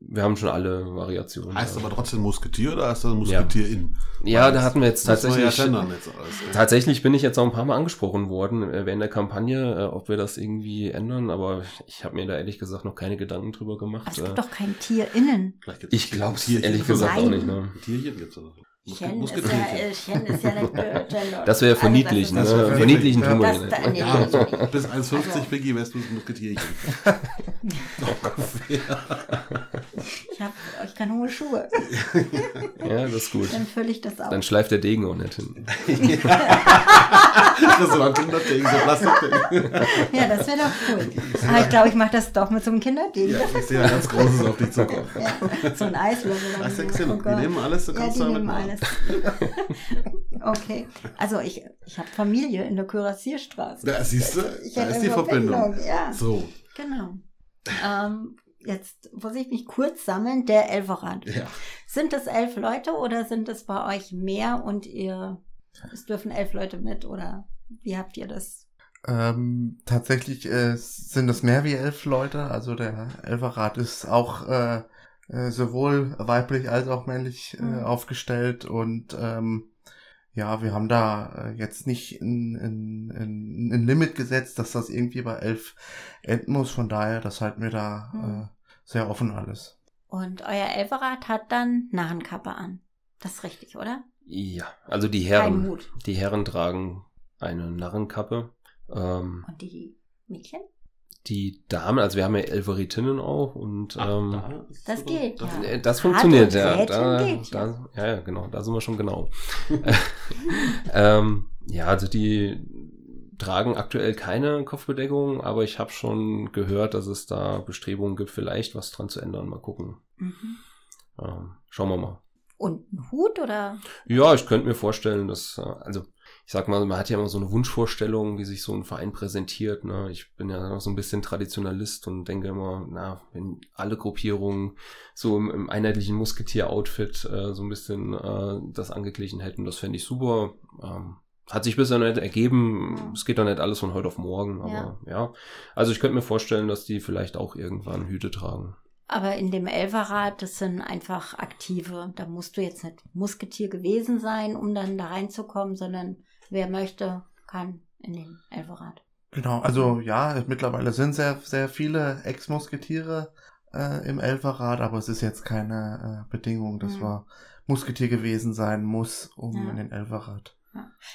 [SPEAKER 3] Wir haben schon alle Variationen.
[SPEAKER 2] Heißt aber trotzdem Musketier oder heißt das Musketier in?
[SPEAKER 3] ja, da hatten wir jetzt
[SPEAKER 2] Muss man ja
[SPEAKER 3] tatsächlich.
[SPEAKER 2] gendern jetzt alles?
[SPEAKER 3] Tatsächlich bin ich jetzt auch ein paar Mal angesprochen worden äh, während der Kampagne, äh, ob wir das irgendwie ändern, aber ich habe mir da ehrlich gesagt noch keine Gedanken drüber gemacht.
[SPEAKER 1] Aber es
[SPEAKER 3] Äh,
[SPEAKER 1] gibt doch kein Tier innen.
[SPEAKER 3] Ich glaube es ehrlich gesagt auch
[SPEAKER 1] Nein.
[SPEAKER 3] nicht. Ne?
[SPEAKER 2] Tierchen so. Muske-
[SPEAKER 1] Chen ist ja, äh, Chen ist ja nicht äh, Gender.
[SPEAKER 3] Das wäre
[SPEAKER 1] Also
[SPEAKER 3] verniedlichen,
[SPEAKER 1] das
[SPEAKER 3] ne?
[SPEAKER 4] das wär
[SPEAKER 3] Verniedlichen tun wir
[SPEAKER 1] Das,
[SPEAKER 3] nicht.
[SPEAKER 1] da, nee,
[SPEAKER 2] Ja,
[SPEAKER 1] nee, nee.
[SPEAKER 2] bis 1,50
[SPEAKER 1] Also-
[SPEAKER 2] Biggie wärst du ein Musketierchen.
[SPEAKER 1] Ich, hab, ich kann hohe Schuhe.
[SPEAKER 3] Ja, das ist gut.
[SPEAKER 1] Dann fülle ich das auf.
[SPEAKER 3] Dann schleift der Degen auch nicht hin.
[SPEAKER 2] Das war ein Kinderding, so Plastikding.
[SPEAKER 1] Ja, das wäre doch cool. Aber ich glaube, ich mache das doch mit so einem Kinderding.
[SPEAKER 2] Ja, ich sehe ein ganz großes auf dich zukommen.
[SPEAKER 1] Ja, so ein Eislöffel.
[SPEAKER 2] du?
[SPEAKER 1] Oh
[SPEAKER 2] Die
[SPEAKER 1] Gott.
[SPEAKER 2] nehmen alles, du
[SPEAKER 1] Ja,
[SPEAKER 2] kannst
[SPEAKER 1] die
[SPEAKER 2] damit
[SPEAKER 1] nehmen
[SPEAKER 2] machen.
[SPEAKER 1] Alles. Okay. Also ich, ich habe Familie in der Kürassierstraße.
[SPEAKER 2] Da siehst du,
[SPEAKER 1] Ich
[SPEAKER 2] da ist die
[SPEAKER 1] eine
[SPEAKER 2] Verbindung.
[SPEAKER 1] Ja,
[SPEAKER 2] So,
[SPEAKER 1] genau. Ähm, jetzt muss ich mich kurz sammeln. Der Elferrad.
[SPEAKER 2] ja.
[SPEAKER 1] Sind es elf Leute oder sind es bei euch mehr und ihr, es dürfen elf Leute mit oder wie habt ihr das?
[SPEAKER 4] Ähm, tatsächlich äh, sind es mehr wie elf Leute. Also der Elferrat ist auch äh, äh, sowohl weiblich als auch männlich äh,
[SPEAKER 1] Mhm.
[SPEAKER 4] aufgestellt und ähm, ja, wir haben da äh, jetzt nicht ein, ein, ein, ein Limit gesetzt, dass das irgendwie bei elf enden muss. Von daher, das halten wir da
[SPEAKER 1] Mhm.
[SPEAKER 4] äh, sehr offen alles.
[SPEAKER 1] Und euer Elferrad hat dann Narrenkappe an. Das ist richtig, oder?
[SPEAKER 3] Ja, also die Herren, die Herren tragen eine Narrenkappe. Ähm,
[SPEAKER 1] Und die Mädchen?
[SPEAKER 3] Die Damen, also wir haben ja Elveritinnen auch und ähm,
[SPEAKER 2] da
[SPEAKER 1] Das geht, ja.
[SPEAKER 3] Äh, Das funktioniert, ja. Da,
[SPEAKER 1] geht,
[SPEAKER 3] da, ja, ja, genau. Da sind wir schon genau. ähm, ja, also die tragen aktuell keine Kopfbedeckung, aber ich habe schon gehört, dass es da Bestrebungen gibt, vielleicht was dran zu ändern. Mal gucken.
[SPEAKER 1] Mhm.
[SPEAKER 3] Ähm, schauen wir mal.
[SPEAKER 1] Und ein Hut oder?
[SPEAKER 3] Ja, ich könnte mir vorstellen, dass, äh, also ich sag mal, man hat ja immer so eine Wunschvorstellung, wie sich so ein Verein präsentiert. Ne? Ich bin ja noch so ein bisschen Traditionalist und denke immer, na, wenn alle Gruppierungen so im, im einheitlichen Musketier-Outfit äh, so ein bisschen äh, das angeglichen hätten, das fände ich super. Ähm, hat sich bisher nicht ergeben.
[SPEAKER 1] Ja.
[SPEAKER 3] Es geht doch nicht alles von heute auf morgen, aber ja. Also ich könnte mir vorstellen, dass die vielleicht auch irgendwann Hüte tragen.
[SPEAKER 1] Aber in dem Elferrad, das sind einfach Aktive. Da musst du jetzt nicht Musketier gewesen sein, um dann da reinzukommen, sondern wer möchte, kann in den Elferrad.
[SPEAKER 4] Genau, also ja, mittlerweile sind sehr, sehr viele Ex-Musketiere äh, im Elferrat, aber es ist jetzt keine äh, Bedingung, dass
[SPEAKER 1] Mhm.
[SPEAKER 4] man Musketier gewesen sein muss, um
[SPEAKER 1] Ja.
[SPEAKER 4] in den Elferrat.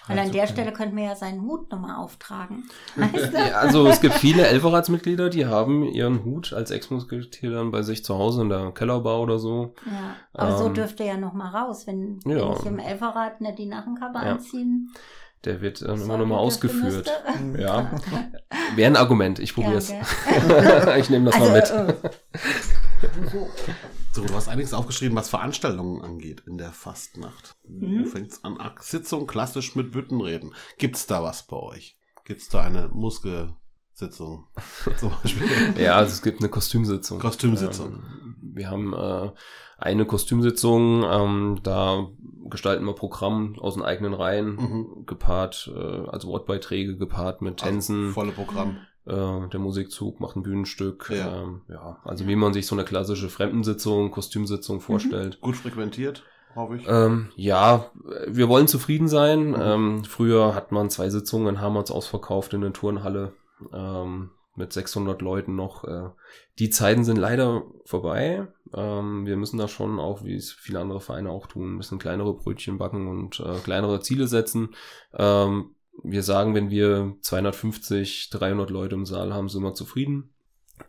[SPEAKER 1] Weil an der. Stelle könnten wir ja seinen Hut nochmal auftragen. Weißt du?
[SPEAKER 3] Ja, also es gibt viele Elferratsmitglieder, die haben ihren Hut als Ex-Musketier dann bei sich zu Hause in der Kellerbar oder so.
[SPEAKER 1] Ja, aber so
[SPEAKER 3] Ähm,
[SPEAKER 1] dürfte ja nochmal raus, wenn,
[SPEAKER 3] ja.
[SPEAKER 1] wenn ich im Elferrad nicht die Narrenkappe
[SPEAKER 3] Ja. Der wird dann immer
[SPEAKER 1] sollte,
[SPEAKER 3] nochmal
[SPEAKER 1] dürfte,
[SPEAKER 3] ausgeführt.
[SPEAKER 1] müsste.
[SPEAKER 3] Ja, wäre ein Argument. Ich probiere es.
[SPEAKER 1] gell.
[SPEAKER 3] ich nehme das
[SPEAKER 1] also,
[SPEAKER 3] mal mit.
[SPEAKER 1] äh, so.
[SPEAKER 2] So, du hast einiges aufgeschrieben, was Veranstaltungen angeht in der Fastnacht.
[SPEAKER 1] Mhm.
[SPEAKER 2] Du fängst an, Sitzung klassisch mit Büttenreden. Gibt's da was bei euch? Gibt's da eine Muskelsitzung zum Beispiel?
[SPEAKER 3] Ja, also es gibt eine Kostümsitzung.
[SPEAKER 2] Kostümsitzung.
[SPEAKER 3] Ähm, wir haben äh, eine Kostümsitzung, ähm, da gestalten wir Programm aus den eigenen Reihen,
[SPEAKER 2] Mhm.
[SPEAKER 3] gepaart, äh, also Wortbeiträge gepaart mit Tänzen.
[SPEAKER 2] Also volle Programm.
[SPEAKER 3] Äh, der Musikzug macht ein Bühnenstück.
[SPEAKER 2] Ja.
[SPEAKER 3] Ähm, ja, also wie man sich so eine klassische Fremdensitzung, Kostümsitzung vorstellt.
[SPEAKER 2] Gut frequentiert, hoffe ich.
[SPEAKER 3] Ähm, ja, wir wollen zufrieden sein.
[SPEAKER 2] Mhm.
[SPEAKER 3] Ähm, früher hat man zwei Sitzungen in Hammerz ausverkauft in der Turnhalle ähm, mit 600 Leuten noch. Äh, die Zeiten sind leider vorbei. Ähm, wir müssen da schon auch, wie es viele andere Vereine auch tun, ein bisschen kleinere Brötchen backen und äh, kleinere Ziele setzen. Ähm, wir sagen, wenn wir 250, 300 Leute im Saal haben, sind wir zufrieden.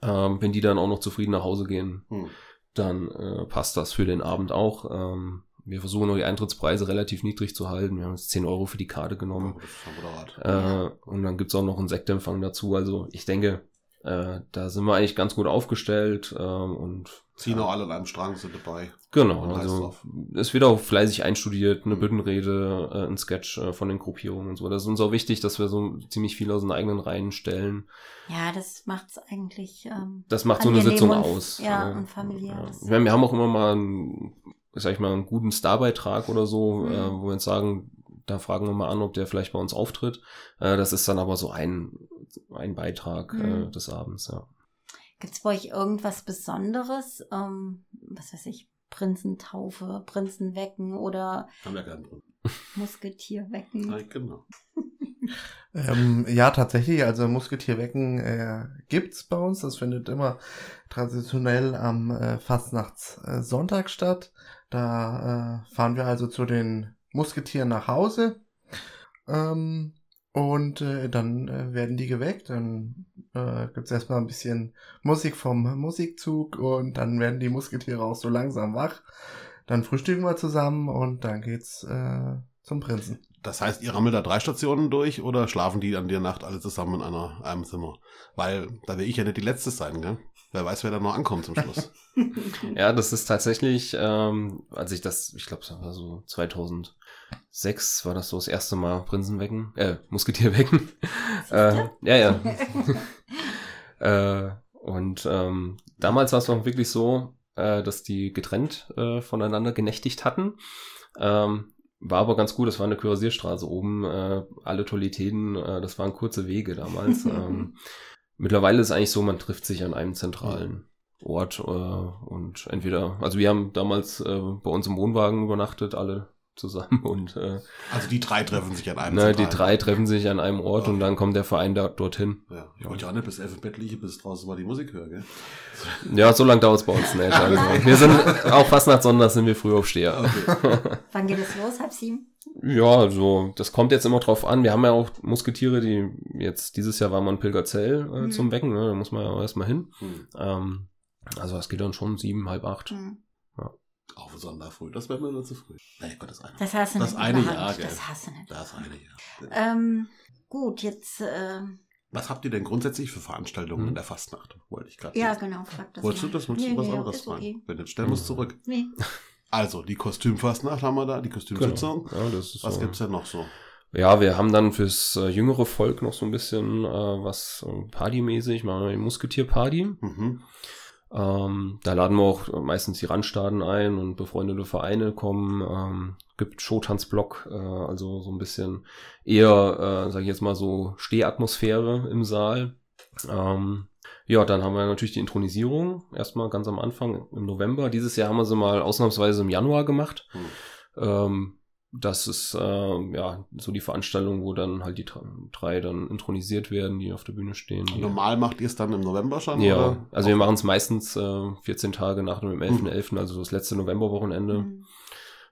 [SPEAKER 3] Ähm, wenn die dann auch noch zufrieden nach Hause gehen,
[SPEAKER 2] Hm.
[SPEAKER 3] dann äh, passt das für den Abend auch. Ähm, wir versuchen auch die Eintrittspreise relativ niedrig zu halten. Wir haben jetzt 10 Euro für die Karte
[SPEAKER 2] Oh,
[SPEAKER 3] genommen.
[SPEAKER 2] das ist schon moderat.
[SPEAKER 3] Äh, und dann gibt's auch noch einen Sektempfang dazu. Also ich denke, äh, da sind wir eigentlich ganz gut aufgestellt. Ähm, und
[SPEAKER 2] Ziehen auch alle an einem Strang, sind dabei.
[SPEAKER 3] Genau, also es wird auch fleißig einstudiert, eine
[SPEAKER 2] Mhm.
[SPEAKER 3] Büttenrede, äh, ein Sketch äh, von den Gruppierungen und so. Das ist uns auch wichtig, dass wir so ziemlich viel aus den eigenen Reihen stellen.
[SPEAKER 1] Ja, das macht's eigentlich. Ähm,
[SPEAKER 3] Das macht so eine Sitzung
[SPEAKER 1] und-
[SPEAKER 3] aus.
[SPEAKER 1] Ja,
[SPEAKER 3] Äh,
[SPEAKER 1] und familiär.
[SPEAKER 3] ja. Ich meine, wir haben auch immer mal einen, sag ich mal, einen guten Starbeitrag oder so,
[SPEAKER 1] Mhm.
[SPEAKER 3] äh, wo wir uns sagen, da fragen wir mal an, ob der vielleicht bei uns auftritt. Äh, das ist dann aber so ein, ein Beitrag
[SPEAKER 1] Mhm.
[SPEAKER 3] äh, des Abends, ja.
[SPEAKER 1] Gibt's bei euch irgendwas Besonderes? Ähm, was weiß ich, Prinzentaufe, Prinzenwecken oder
[SPEAKER 2] Haben wir gern drin.
[SPEAKER 1] Musketierwecken?
[SPEAKER 2] Nein, genau.
[SPEAKER 4] Ähm, ja, tatsächlich, also Musketierwecken äh, gibt's bei uns. Das findet immer traditionell am äh, Fastnachtssonntag statt. Da äh, fahren wir also zu den Musketieren nach Hause. Ähm, und äh, dann äh, werden die geweckt. Dann äh, gibt's erstmal ein bisschen Musik vom Musikzug und dann werden die Musketiere auch so langsam wach. Dann frühstücken wir zusammen und dann geht's äh, zum Prinzen.
[SPEAKER 2] Das heißt, ihr rammelt da drei Stationen durch oder schlafen die an der Nacht alle zusammen in einer, einem Zimmer? Weil da will ich ja nicht die Letzte sein, gell? Wer weiß, wer da noch ankommt zum Schluss.
[SPEAKER 3] Ja, das ist tatsächlich, ähm, als ich das, ich glaube, das war so 2006, war das so das erste Mal Prinzenwecken, äh, Musketierwecken. äh, ja, ja. äh, und ähm, damals war es auch wirklich so, äh, dass die getrennt äh, voneinander genächtigt hatten. Ähm, war aber ganz gut, das war eine Kürassierstraße oben, äh, alle Tolitäten, äh, das waren kurze Wege damals. ähm, mittlerweile ist es eigentlich so, man trifft sich an einem zentralen Ort äh, und entweder, also wir haben damals äh, bei uns im Wohnwagen übernachtet, alle zusammen und äh,
[SPEAKER 2] Also die drei treffen sich an einem
[SPEAKER 3] na, die drei treffen sich an einem Ort und dann kommt der Verein da, dorthin.
[SPEAKER 2] Ja, ich wollte ja auch nicht bis elf im Bett liegen, bis draußen mal die Musik hören, gell?
[SPEAKER 3] Ja, so lange dauert es bei uns nicht. Also, wir sind auch fast nach Sonntag sind wir Frühaufsteher.
[SPEAKER 2] Okay.
[SPEAKER 1] Wann geht es los? Halb sieben?
[SPEAKER 3] Ja, also das kommt jetzt immer drauf an. Wir haben ja auch Musketiere, die jetzt dieses Jahr war man Pilgerzell äh,
[SPEAKER 1] Mhm.
[SPEAKER 3] zum Wecken, ne? da muss man ja auch erstmal hin.
[SPEAKER 2] Hm.
[SPEAKER 3] Ähm, also es geht dann schon sieben, halb acht.
[SPEAKER 1] Hm.
[SPEAKER 2] Auf den Sonntag früh, das wäre mir nur zu früh. Nee, Gott, das eine.
[SPEAKER 1] Das hast du
[SPEAKER 2] Das
[SPEAKER 1] nicht
[SPEAKER 2] eine
[SPEAKER 1] in der
[SPEAKER 2] Jahr, gell?
[SPEAKER 1] Das hast du nicht.
[SPEAKER 2] Das eine, ja.
[SPEAKER 1] Ähm, gut, jetzt, äh,
[SPEAKER 2] Was habt ihr denn grundsätzlich für Veranstaltungen
[SPEAKER 3] Hm.
[SPEAKER 2] in der Fastnacht? Wollte ich gerade
[SPEAKER 1] ja,
[SPEAKER 2] wissen.
[SPEAKER 1] genau, frag das
[SPEAKER 2] Wolltest du
[SPEAKER 1] mal.
[SPEAKER 2] das? Wolltest du
[SPEAKER 1] Nee,
[SPEAKER 2] was
[SPEAKER 1] nee,
[SPEAKER 2] anderes fragen?
[SPEAKER 1] okay.
[SPEAKER 2] Wenn nicht, stellen wir es zurück.
[SPEAKER 1] Nee.
[SPEAKER 2] Also, die Kostümfastnacht haben wir da, die Kostümsitzung.
[SPEAKER 3] Genau. Ja, das ist
[SPEAKER 2] Was
[SPEAKER 3] so.
[SPEAKER 2] gibt's denn noch so?
[SPEAKER 3] Ja, wir haben dann fürs äh, jüngere Volk noch so ein bisschen äh, was äh, Partymäßig, machen wir die Musketier-Party.
[SPEAKER 2] Mhm.
[SPEAKER 3] Ähm, da laden wir auch meistens die Randstaaten ein und befreundete Vereine kommen. Ähm, gibt Showtanzblock, äh, also so ein bisschen eher, äh, sage ich jetzt mal so, Stehatmosphäre im Saal. Ähm, ja, dann haben wir natürlich die Intronisierung, erstmal ganz am Anfang im November. Dieses Jahr haben wir sie mal ausnahmsweise im Januar gemacht.
[SPEAKER 2] Hm.
[SPEAKER 3] Ähm, das ist äh, ja so die Veranstaltung, wo dann halt die dr- drei dann intronisiert werden, die auf der Bühne stehen. Die,
[SPEAKER 2] Normal macht ihr es dann im November schon?
[SPEAKER 3] ja,
[SPEAKER 2] Oder?
[SPEAKER 3] also wir machen es meistens äh, 14 Tage nach dem
[SPEAKER 2] Mhm.
[SPEAKER 3] 11.11., also das letzte Novemberwochenende.
[SPEAKER 1] Hm.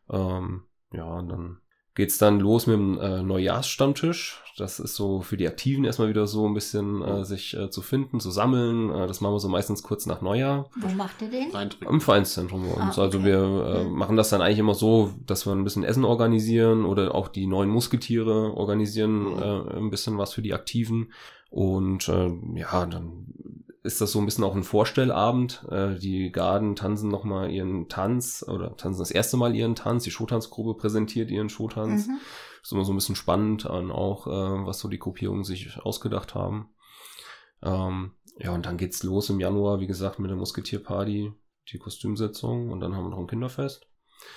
[SPEAKER 3] Ähm, ja, und dann geht's dann los mit dem äh, Neujahrsstammtisch. Das ist so für die Aktiven erstmal wieder so ein bisschen äh, sich äh, zu finden, zu sammeln. Äh, das machen wir so meistens kurz nach Neujahr.
[SPEAKER 1] Wo macht ihr den?
[SPEAKER 3] Im Vereinszentrum bei uns.
[SPEAKER 1] Ah,
[SPEAKER 3] Also
[SPEAKER 1] okay.
[SPEAKER 3] wir äh, machen das dann eigentlich immer so, dass wir ein bisschen Essen organisieren oder auch die neuen Musketiere organisieren
[SPEAKER 2] Mhm.
[SPEAKER 3] äh, ein bisschen was für die Aktiven. Und äh, ja, dann ist das so ein bisschen auch ein Vorstellabend. Äh, die Garden tanzen nochmal ihren Tanz oder tanzen das erste Mal ihren Tanz. Die Showtanzgruppe präsentiert ihren Showtanz.
[SPEAKER 1] Mhm.
[SPEAKER 3] Ist immer so ein bisschen spannend an auch, äh, was so die Gruppierungen sich ausgedacht haben. Ähm, ja, und dann geht's los im Januar, wie gesagt, mit der Musketierparty, die Kostümsitzung und dann haben wir noch ein Kinderfest.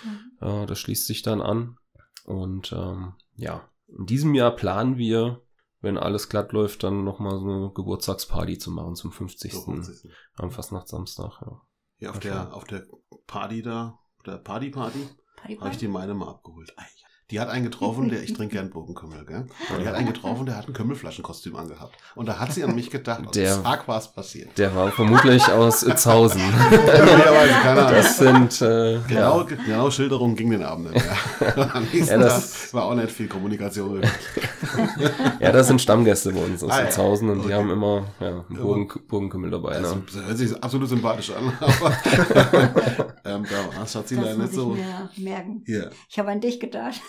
[SPEAKER 1] Mhm.
[SPEAKER 3] Äh, das schließt sich dann an. Und ähm, ja, in diesem Jahr planen wir, wenn alles glatt läuft, dann nochmal so eine Geburtstagsparty zu machen zum 50.
[SPEAKER 2] So, 50.
[SPEAKER 3] am Fastnachtssamstag. Ja.
[SPEAKER 2] Hier auf der, auf der Party da, der Party-Party,
[SPEAKER 1] Party,
[SPEAKER 2] habe ich die meine mal abgeholt. Ei, ja. Die hat einen getroffen, der, ich trinke gern Bogenkümmel, gell? Und die hat einen getroffen, der hat ein Kümmelflaschenkostüm angehabt. Und da hat sie an mich gedacht, und
[SPEAKER 3] Der-
[SPEAKER 2] zack, was passiert.
[SPEAKER 3] Der war vermutlich aus Itzhausen. Das sind äh,
[SPEAKER 2] Genau,
[SPEAKER 3] ja,
[SPEAKER 2] genau Schilderung ging den Abend nicht mehr. Am nächsten
[SPEAKER 3] Ja, das-
[SPEAKER 2] Tag war auch nicht viel Kommunikation.
[SPEAKER 3] ja, das sind Stammgäste bei uns aus
[SPEAKER 2] Ah, ja.
[SPEAKER 3] und die
[SPEAKER 2] Okay.
[SPEAKER 3] haben immer ja, einen Bogen, Bogenkümmel dabei.
[SPEAKER 2] Das,
[SPEAKER 3] Ne?
[SPEAKER 2] das hört sich absolut sympathisch an. Aber ähm, da hat sie
[SPEAKER 1] Das
[SPEAKER 2] leider nicht so.
[SPEAKER 1] ich mir merken.
[SPEAKER 2] Hier.
[SPEAKER 1] Ich habe an dich gedacht.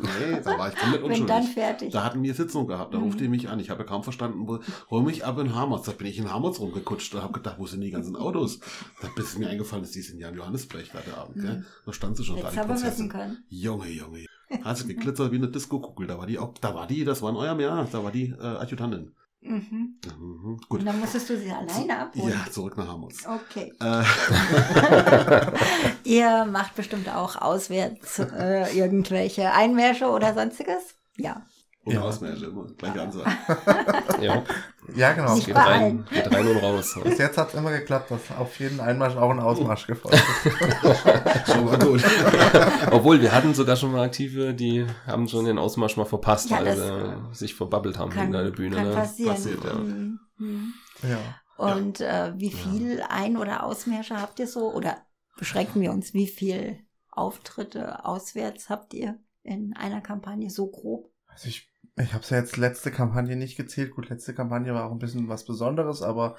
[SPEAKER 2] Nee, da war ich komplett
[SPEAKER 1] Bin
[SPEAKER 2] unschuldig.
[SPEAKER 1] dann fertig.
[SPEAKER 2] Da hatten wir Sitzung gehabt, da
[SPEAKER 1] Mhm.
[SPEAKER 2] ruft die mich an. Ich habe ja kaum verstanden, wo, hol mich ab in Hamerz. Da bin ich in Hamerz rumgekutscht und habe gedacht, wo sind die ganzen Autos? Da ist mir eingefallen, dass die sind ja in Johannesblech da der Abend, gell? Da stand sie schon da,
[SPEAKER 1] Jetzt
[SPEAKER 2] die
[SPEAKER 1] aber wissen
[SPEAKER 2] Prinzessin.
[SPEAKER 1] können.
[SPEAKER 2] Junge, Junge. Hat sie geglitzert wie eine Disco-Kugel. Da war die auch, da war die, das war in eurem Jahr, da war die äh, Adjutantin.
[SPEAKER 1] Mhm.
[SPEAKER 2] Mhm, gut.
[SPEAKER 1] Und dann musstest du sie alleine abholen.
[SPEAKER 2] Ja, zurück nach Hamerz.
[SPEAKER 1] Okay.
[SPEAKER 2] Äh,
[SPEAKER 1] Ihr macht bestimmt auch auswärts äh, irgendwelche Einmärsche oder sonstiges? Ja.
[SPEAKER 2] Und
[SPEAKER 4] Ja.
[SPEAKER 2] Ausmärsche immer. Gleiche Ansage.
[SPEAKER 3] Ja,
[SPEAKER 4] Ja, genau.
[SPEAKER 1] Nicht
[SPEAKER 3] geht rein, geht rein und raus.
[SPEAKER 4] Bis jetzt hat es immer geklappt, dass auf jeden Einmarsch auch ein Ausmarsch gefolgt ist.
[SPEAKER 2] Schon mal gut.
[SPEAKER 3] Obwohl, wir hatten sogar schon mal Aktive, die haben schon den Ausmarsch mal verpasst,
[SPEAKER 1] Ja,
[SPEAKER 3] weil sie sich verbabbelt haben
[SPEAKER 1] Kann,
[SPEAKER 3] in der Bühne.
[SPEAKER 1] kann
[SPEAKER 3] ne?
[SPEAKER 1] passieren.
[SPEAKER 2] Passiert, ja.
[SPEAKER 1] Mhm. Mhm.
[SPEAKER 4] Ja.
[SPEAKER 1] Und äh, wie viel Ein- oder Ausmärsche habt ihr so? Oder beschränken wir uns, wie viel Auftritte auswärts habt ihr in einer Kampagne so grob?
[SPEAKER 4] Also ich, ich habe es ja jetzt letzte Kampagne nicht gezählt. Gut, letzte Kampagne war auch ein bisschen was Besonderes, aber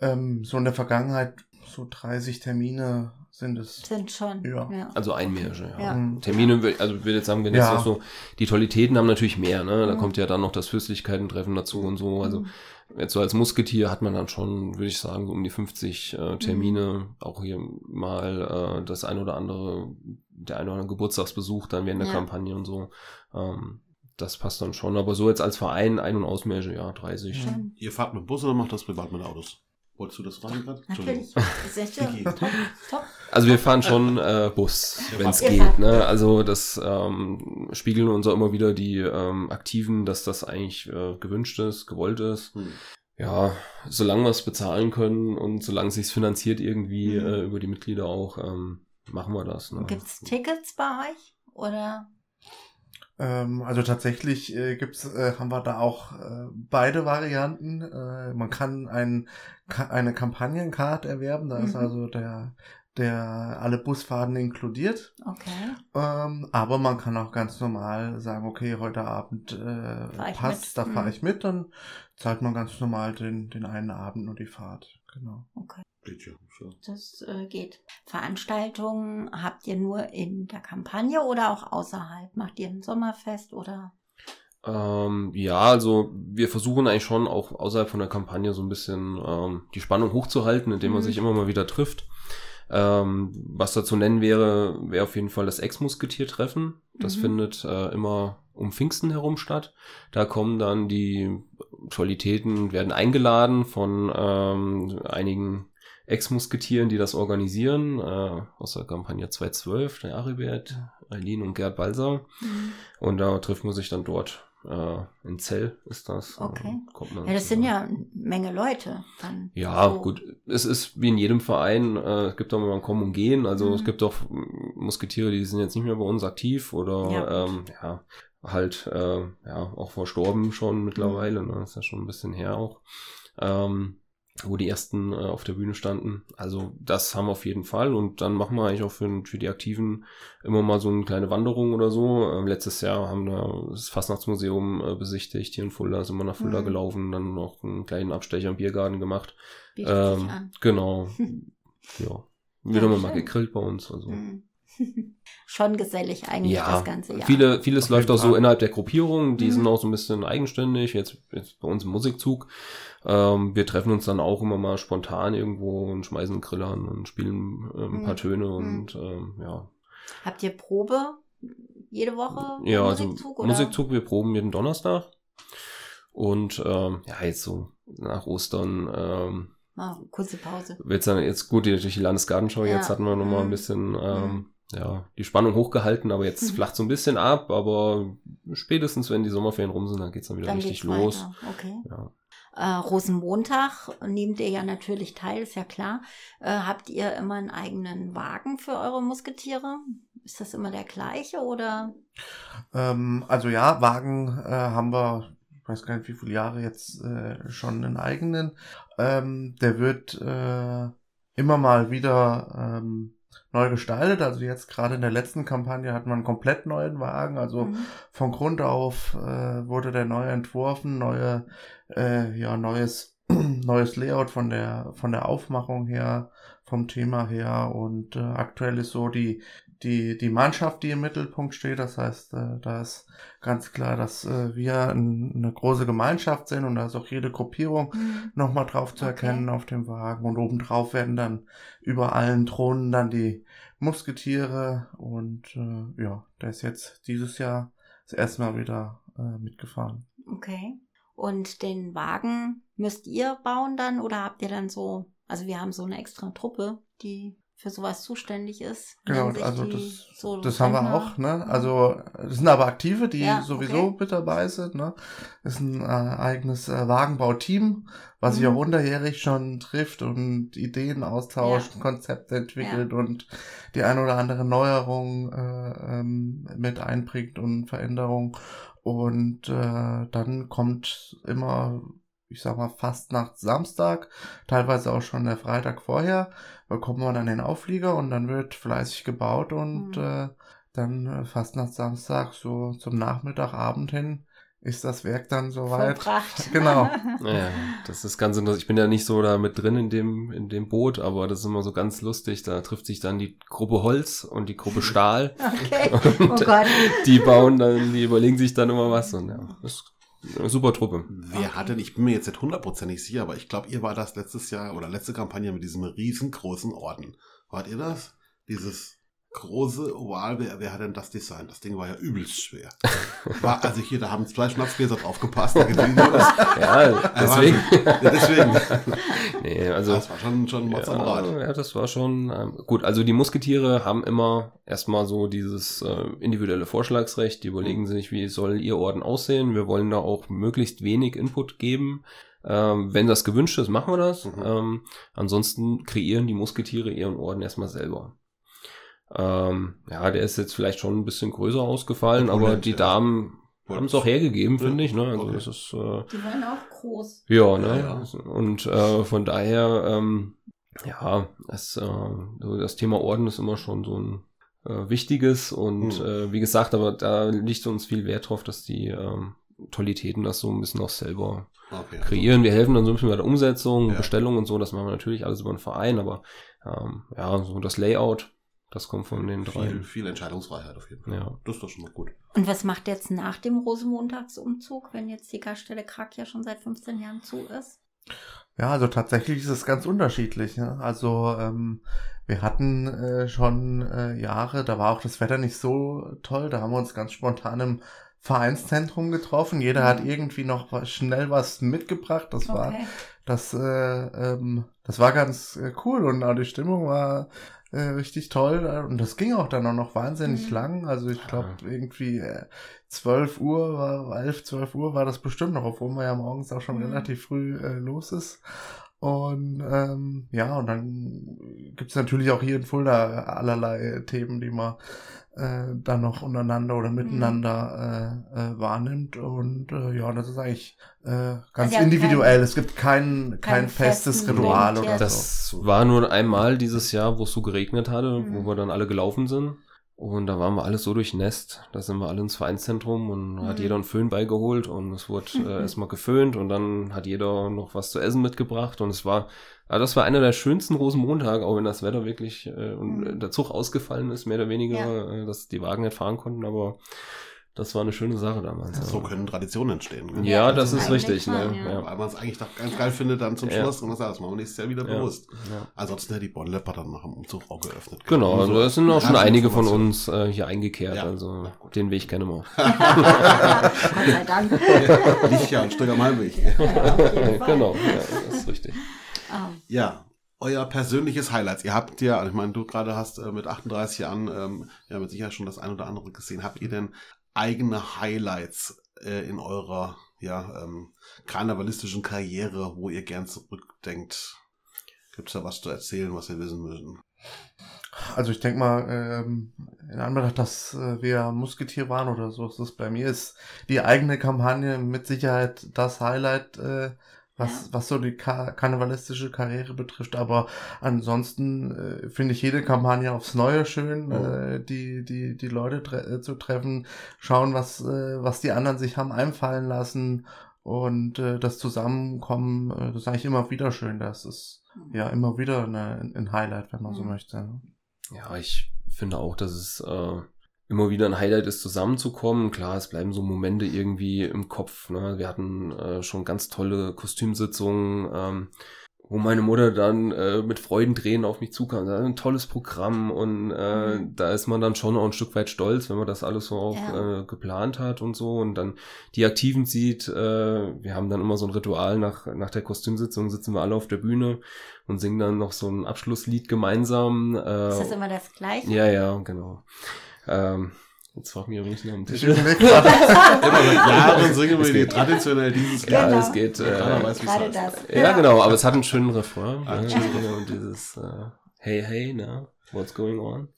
[SPEAKER 4] ähm, so in der Vergangenheit so 30 Termine sind es.
[SPEAKER 1] Sind schon.
[SPEAKER 4] Ja.
[SPEAKER 3] Also Einmärsche, ja.
[SPEAKER 1] Ja.
[SPEAKER 4] Mhm.
[SPEAKER 3] Termine, also ich würde jetzt sagen, wenn jetzt
[SPEAKER 4] Ja.
[SPEAKER 3] noch so, die Tollitäten haben natürlich mehr, ne? Da
[SPEAKER 1] Mhm.
[SPEAKER 3] kommt ja dann noch das Fürstlichkeiten-Treffen dazu und so. Also
[SPEAKER 1] Mhm.
[SPEAKER 3] jetzt so als Musketier hat man dann schon, würde ich sagen, so um die 50 äh, Termine. Auch hier mal äh, das ein oder andere, der ein oder andere Geburtstagsbesuch dann während der
[SPEAKER 1] Ja.
[SPEAKER 3] Kampagne und so. Ähm, das passt dann schon. Aber so jetzt als Verein Ein- und Ausmärsche, ja, 30.
[SPEAKER 1] Schon.
[SPEAKER 2] Ihr fahrt mit Bus oder macht das privat mit Autos? Wolltest du das fragen gerade?
[SPEAKER 1] Natürlich. Sehr
[SPEAKER 2] Vicky.
[SPEAKER 1] schön. Top, top.
[SPEAKER 3] Also wir fahren schon äh, Bus, wenn es geht. Ne? Also das ähm, spiegeln uns auch immer wieder die ähm, Aktiven, dass das eigentlich äh, gewünscht ist, gewollt ist.
[SPEAKER 2] Hm.
[SPEAKER 3] Ja, solange wir es bezahlen können und solange es sich finanziert irgendwie
[SPEAKER 1] Mhm.
[SPEAKER 3] äh, über die Mitglieder auch, ähm, machen wir das. Ne?
[SPEAKER 1] Gibt es Tickets bei euch? Oder?
[SPEAKER 4] Ähm, also tatsächlich äh, gibt's, äh, haben wir da auch äh, beide Varianten. Äh, man kann ein, ka eine Kampagnencard erwerben, da ist
[SPEAKER 1] Mhm.
[SPEAKER 4] also der, der alle Busfahrten inkludiert.
[SPEAKER 1] Okay.
[SPEAKER 4] Ähm, aber man kann auch ganz normal sagen, okay, heute Abend äh, passt, da fahre
[SPEAKER 1] Mhm.
[SPEAKER 4] ich mit, dann zahlt man ganz normal den, den einen Abend nur die Fahrt. Genau.
[SPEAKER 1] Okay.
[SPEAKER 2] Geht ja. So.
[SPEAKER 1] Das äh, geht. Veranstaltungen habt ihr nur in der Kampagne oder auch außerhalb? Macht ihr ein Sommerfest oder?
[SPEAKER 3] Ähm, ja, also wir versuchen eigentlich schon auch außerhalb von der Kampagne so ein bisschen ähm, die Spannung hochzuhalten, indem man
[SPEAKER 1] Mhm.
[SPEAKER 3] sich immer mal wieder trifft. Ähm, was da zu nennen wäre, wäre auf jeden Fall das Ex-Musketier-Treffen. Das
[SPEAKER 1] Mhm.
[SPEAKER 3] findet äh, immer um Pfingsten herum statt. Da kommen dann die Qualitäten, werden eingeladen von ähm, einigen Ex-Musketieren, die das organisieren, äh, aus der Kampagne 212, der Aribert, Eileen und Gerd Balser.
[SPEAKER 1] Mhm.
[SPEAKER 3] Und da trifft man sich dann dort. Äh, in Zell ist das.
[SPEAKER 1] Okay. Ja, das sind ja eine Menge Leute. Dann
[SPEAKER 3] Ja,
[SPEAKER 1] so.
[SPEAKER 3] gut. Es ist wie in jedem Verein, äh, es gibt auch mal ein Kommen und Gehen. Also
[SPEAKER 1] Mhm.
[SPEAKER 3] es gibt auch mm, Musketiere, die sind jetzt nicht mehr bei uns aktiv oder
[SPEAKER 1] Ja,
[SPEAKER 3] ähm, ja halt äh, ja auch verstorben schon mittlerweile. Ne? Das ist ja schon ein bisschen her auch. Ähm, wo die ersten äh, auf der Bühne standen. Also das haben wir auf jeden Fall und dann machen wir eigentlich auch für, für die Aktiven immer mal so eine kleine Wanderung oder so. Ähm, letztes Jahr haben wir das Fastnachtsmuseum äh, besichtigt hier in Fulda, sind wir nach Fulda
[SPEAKER 1] Mhm.
[SPEAKER 3] gelaufen, dann noch einen kleinen Abstecher im Biergarten gemacht. Ähm, genau. ja. Wieder
[SPEAKER 1] Ja,
[SPEAKER 3] mal, mal gegrillt bei uns. Also.
[SPEAKER 1] Mhm. Schon gesellig eigentlich
[SPEAKER 3] Ja,
[SPEAKER 1] das ganze Jahr.
[SPEAKER 3] viele, vieles läuft auch so innerhalb der Gruppierung, die
[SPEAKER 1] Mhm.
[SPEAKER 3] sind auch so ein bisschen eigenständig, jetzt, jetzt bei uns im Musikzug. Ähm, wir treffen uns dann auch immer mal spontan irgendwo und schmeißen einen Grill an und spielen äh, ein paar
[SPEAKER 1] Mhm.
[SPEAKER 3] Töne und ähm, ja.
[SPEAKER 1] Habt ihr Probe jede Woche?
[SPEAKER 3] Ja, also
[SPEAKER 1] Musikzug, oder?
[SPEAKER 3] Musikzug, wir proben jeden Donnerstag. Und ähm, ja, jetzt so nach Ostern ähm,
[SPEAKER 1] Ah, kurze Pause.
[SPEAKER 3] wird's dann jetzt gut durch die Landesgartenschau,
[SPEAKER 1] Ja.
[SPEAKER 3] jetzt hatten wir nochmal ein
[SPEAKER 1] Mhm.
[SPEAKER 3] bisschen ähm,
[SPEAKER 1] Mhm.
[SPEAKER 3] Ja, die Spannung hochgehalten, aber jetzt
[SPEAKER 1] Mhm.
[SPEAKER 3] flacht so ein bisschen ab, aber spätestens wenn die Sommerferien rum sind, dann geht's dann wieder
[SPEAKER 1] Dann
[SPEAKER 3] richtig
[SPEAKER 1] geht's
[SPEAKER 3] los.
[SPEAKER 1] Okay.
[SPEAKER 3] Ja.
[SPEAKER 1] Äh, Rosenmontag nehmt ihr ja natürlich teil, ist ja klar. Äh, habt ihr immer einen eigenen Wagen für eure Musketiere? Ist das immer der gleiche oder?
[SPEAKER 4] Ähm, also ja, Wagen äh, haben wir, ich weiß gar nicht wie viele Jahre jetzt äh, schon einen eigenen. Ähm, der wird äh, immer mal wieder ähm, neu gestaltet. Also jetzt gerade in der letzten Kampagne hatten wir einen komplett neuen Wagen. Also
[SPEAKER 1] Mhm.
[SPEAKER 4] von Grund auf äh, wurde der neu entworfen, neue, äh, ja, neues, neues Layout von der, von der Aufmachung her, vom Thema her und äh, aktuell ist so die, die, die Mannschaft, die im Mittelpunkt steht. Das heißt, äh, da ist ganz klar, dass äh, wir ein, eine große Gemeinschaft sind und da ist auch jede Gruppierung
[SPEAKER 1] Mhm.
[SPEAKER 4] nochmal drauf zu
[SPEAKER 1] Okay.
[SPEAKER 4] erkennen auf dem Wagen. Und obendrauf werden dann über allen Thronen dann die Musketiere. Und äh, ja, der ist jetzt dieses Jahr das erste Mal wieder äh, mitgefahren.
[SPEAKER 1] Okay. Und den Wagen müsst ihr bauen dann oder habt ihr dann so, also wir haben so eine extra Truppe, die für sowas zuständig ist.
[SPEAKER 4] Genau,
[SPEAKER 1] sich
[SPEAKER 4] also das,
[SPEAKER 1] so
[SPEAKER 4] das haben wir auch, ne? Also das sind aber Aktive, die
[SPEAKER 1] Ja,
[SPEAKER 4] sowieso
[SPEAKER 1] okay.
[SPEAKER 4] mit dabei sind, ne? Das ist ein äh, eigenes äh, Wagenbauteam, was sich
[SPEAKER 1] Mhm.
[SPEAKER 4] auch unterjährig schon trifft und Ideen austauscht, Konzepte entwickelt und die ein oder andere Neuerung äh, ähm, mit einbringt und Veränderung. Und äh, dann kommt immer, ich sag mal, fast nach Samstag, teilweise auch schon der Freitag vorher, bekommt man dann den Auflieger und dann wird fleißig gebaut und
[SPEAKER 1] Mhm.
[SPEAKER 4] äh, dann äh, fast nach Samstag, so zum Nachmittag, Abend hin, ist das Werk dann soweit.
[SPEAKER 1] Vollbracht.
[SPEAKER 4] Genau.
[SPEAKER 3] Ja, das ist ganz interessant. Ich bin ja nicht so da mit drin in dem, in dem Boot, aber das ist immer so ganz lustig. Da trifft sich dann die Gruppe Holz und die Gruppe Stahl.
[SPEAKER 1] Okay. Oh
[SPEAKER 3] Und
[SPEAKER 1] Gott.
[SPEAKER 3] die bauen dann, die überlegen sich dann immer was und ja, das super Truppe.
[SPEAKER 2] Wer
[SPEAKER 1] Okay.
[SPEAKER 2] hat denn, ich bin mir jetzt nicht hundertprozentig sicher, aber ich glaube, ihr war das letztes Jahr oder letzte Kampagne mit diesem riesengroßen Orden. Wart ihr das? Dieses große Oval, wer, wer hat denn das Design? Das Ding war ja übelst schwer. War, also hier, da haben zwei Schnapsgläser drauf gepasst. Da.
[SPEAKER 3] Ja, deswegen.
[SPEAKER 2] Ja, deswegen.
[SPEAKER 3] nee, also.
[SPEAKER 2] das war schon, schon Mods am Rad.
[SPEAKER 3] Ja, ja, das war schon ähm, gut. Also die Musketiere haben immer erstmal so dieses äh, individuelle Vorschlagsrecht. Die überlegen sich, wie soll ihr Orden aussehen. Wir wollen da auch möglichst wenig Input geben. Ähm, wenn das gewünscht ist, machen wir das.
[SPEAKER 2] Mhm.
[SPEAKER 3] Ähm, ansonsten kreieren die Musketiere ihren Orden erstmal selber. Ähm, ja, der ist jetzt vielleicht schon ein bisschen größer ausgefallen, aber
[SPEAKER 2] Opulent,
[SPEAKER 3] die
[SPEAKER 2] ja.
[SPEAKER 3] Damen haben es auch hergegeben,
[SPEAKER 2] Ja,
[SPEAKER 3] finde ich. Ne? Also
[SPEAKER 2] okay.
[SPEAKER 3] das ist äh,
[SPEAKER 1] Die waren auch groß.
[SPEAKER 3] ja, ne?
[SPEAKER 2] Ja,
[SPEAKER 3] Und äh, von daher, ähm, ja, es, äh, so das Thema Orden ist immer schon so ein äh, wichtiges und
[SPEAKER 2] Hm.
[SPEAKER 3] äh, wie gesagt, aber da liegt uns viel Wert drauf, dass die ähm, Tollitäten das so ein bisschen auch selber
[SPEAKER 2] Okay, also-
[SPEAKER 3] kreieren. Wir helfen dann so ein bisschen bei der Umsetzung,
[SPEAKER 2] Ja.
[SPEAKER 3] Bestellung und so, das machen wir natürlich alles über den Verein, aber ähm, ja, so das Layout, das kommt von den
[SPEAKER 2] Viel,
[SPEAKER 3] dreien.
[SPEAKER 2] viel Entscheidungsfreiheit auf jeden Fall.
[SPEAKER 3] Ja.
[SPEAKER 2] Das ist doch schon mal gut.
[SPEAKER 1] Und was macht jetzt nach dem Rosenmontagsumzug, wenn jetzt die Gaststelle Krak ja schon seit 15 Jahren zu ist?
[SPEAKER 4] Ja, also tatsächlich ist es ganz unterschiedlich. Ne? Also ähm, wir hatten äh, schon äh, Jahre, da war auch das Wetter nicht so toll, da haben wir uns ganz spontan im Vereinszentrum getroffen. Jeder hat
[SPEAKER 1] Mhm.
[SPEAKER 4] irgendwie noch was, schnell was mitgebracht. Das war
[SPEAKER 1] Okay.
[SPEAKER 4] das, äh, ähm, das war ganz äh, cool und auch die Stimmung war äh, richtig toll und das ging auch dann auch noch wahnsinnig
[SPEAKER 1] Mhm.
[SPEAKER 4] lang. Also ich glaube irgendwie äh, 12 Uhr war, 11, 12 Uhr war das bestimmt noch, obwohl man ja morgens auch schon
[SPEAKER 1] Mhm.
[SPEAKER 4] relativ früh äh, los ist. Und ähm, ja, und dann gibt's natürlich auch hier in Fulda allerlei Themen, die man äh, dann noch untereinander oder miteinander äh, äh, wahrnimmt. Und äh, ja, das ist eigentlich äh, ganz
[SPEAKER 1] Also
[SPEAKER 4] individuell. es gibt kein, kein
[SPEAKER 1] keinen
[SPEAKER 4] festes Ritual oder
[SPEAKER 1] ja.
[SPEAKER 4] so.
[SPEAKER 3] Das war nur einmal dieses Jahr, wo es so geregnet hatte,
[SPEAKER 1] Mhm.
[SPEAKER 3] wo wir dann alle gelaufen sind. Und da waren wir alles so durchnässt. Da sind wir alle ins Vereinszentrum und hat
[SPEAKER 1] Mhm.
[SPEAKER 3] jeder einen Föhn beigeholt und es wurde äh, erstmal geföhnt und dann hat jeder noch was zu essen mitgebracht und es war, also das war einer der schönsten Rosenmontage, auch wenn das Wetter wirklich äh, und
[SPEAKER 1] Mhm.
[SPEAKER 3] der Zug ausgefallen ist, mehr oder weniger,
[SPEAKER 1] Ja.
[SPEAKER 3] äh, dass die Wagen nicht fahren konnten, aber das war eine schöne Sache damals.
[SPEAKER 2] So
[SPEAKER 3] ja.
[SPEAKER 2] können Traditionen entstehen. ne?
[SPEAKER 3] Ja, das ist richtig.
[SPEAKER 1] schon,
[SPEAKER 3] Ne?
[SPEAKER 1] ja.
[SPEAKER 3] Ja.
[SPEAKER 2] Weil man es eigentlich doch ganz geil findet, dann zum
[SPEAKER 3] Ja.
[SPEAKER 2] Schluss und das machen wir nächstes Jahr wieder
[SPEAKER 3] Ja.
[SPEAKER 2] bewusst.
[SPEAKER 3] Ja.
[SPEAKER 2] Ansonsten hätte die Bonlepper dann nach dem Umzug auch geöffnet.
[SPEAKER 3] Genau, also
[SPEAKER 2] so
[SPEAKER 3] da sind auch schon einige von uns äh, hier eingekehrt,
[SPEAKER 2] Ja,
[SPEAKER 3] also den Weg kennen wir.
[SPEAKER 1] Gott sei Dank.
[SPEAKER 2] Liegt ja ein Stück am Heimweg.
[SPEAKER 1] Ja, Fall.
[SPEAKER 3] genau, ja, das ist richtig.
[SPEAKER 1] Ah,
[SPEAKER 2] Ja, euer persönliches Highlights. Ihr habt ja, ich meine, du gerade hast äh, mit 38 Jahren ähm, ja mit Sicherheit schon das ein oder andere gesehen. Habt ihr denn eigene Highlights äh, in eurer ja, ähm, karnevalistischen Karriere, wo ihr gern zurückdenkt? Gibt es da was zu erzählen, was wir wissen müssen?
[SPEAKER 4] Also ich denke mal, ähm, in Anbetracht, dass äh, wir Musketier waren oder so ist es bei mir, ist die eigene Kampagne mit Sicherheit das Highlight, äh, was,
[SPEAKER 1] Ja.
[SPEAKER 4] was so die Ka karnevalistische Karriere betrifft. Aber ansonsten äh, finde ich jede Kampagne aufs Neue schön,
[SPEAKER 2] Mhm.
[SPEAKER 4] äh, die, die, die Leute tre äh, zu treffen, schauen, was, äh, was die anderen sich haben einfallen lassen und äh, das Zusammenkommen, äh, das ist eigentlich immer wieder schön. Das ist ja immer wieder eine, ein Highlight, wenn man so
[SPEAKER 1] Mhm.
[SPEAKER 4] möchte. ne?
[SPEAKER 3] Ja, ich finde auch, dass es äh, immer wieder ein Highlight ist, zusammenzukommen. Klar, es bleiben so Momente irgendwie im Kopf. Ne? Wir hatten äh, schon ganz tolle Kostümsitzungen. Ähm, wo meine Mutter dann äh, mit Freudentränen auf mich zukam. Das ist ein tolles Programm und äh,
[SPEAKER 1] Mhm.
[SPEAKER 3] da ist man dann schon auch ein Stück weit stolz, wenn man das alles so auch
[SPEAKER 1] Ja.
[SPEAKER 3] äh, geplant hat und so und dann die Aktiven sieht. Äh, wir haben dann immer so ein Ritual nach nach der Kostümsitzung sitzen wir alle auf der Bühne und singen dann noch so ein Abschlusslied gemeinsam. Äh,
[SPEAKER 1] Ist das immer das Gleiche?
[SPEAKER 3] ja, ja, genau. Ähm, jetzt frag mich übrigens noch am
[SPEAKER 4] Ich
[SPEAKER 3] Tisch.
[SPEAKER 4] gerade,
[SPEAKER 2] Immer seit Jahren singen wir die
[SPEAKER 3] geht.
[SPEAKER 2] traditionell dieses
[SPEAKER 3] Ja,
[SPEAKER 1] Genau.
[SPEAKER 3] es geht.
[SPEAKER 2] Keiner
[SPEAKER 3] Äh,
[SPEAKER 2] weiß, wie es
[SPEAKER 1] Gerade das.
[SPEAKER 3] ja, genau, aber es hat einen schönen Refrain.
[SPEAKER 2] Ah,
[SPEAKER 3] ne?
[SPEAKER 2] schön.
[SPEAKER 3] Und dieses äh, Hey, hey, na, what's going on?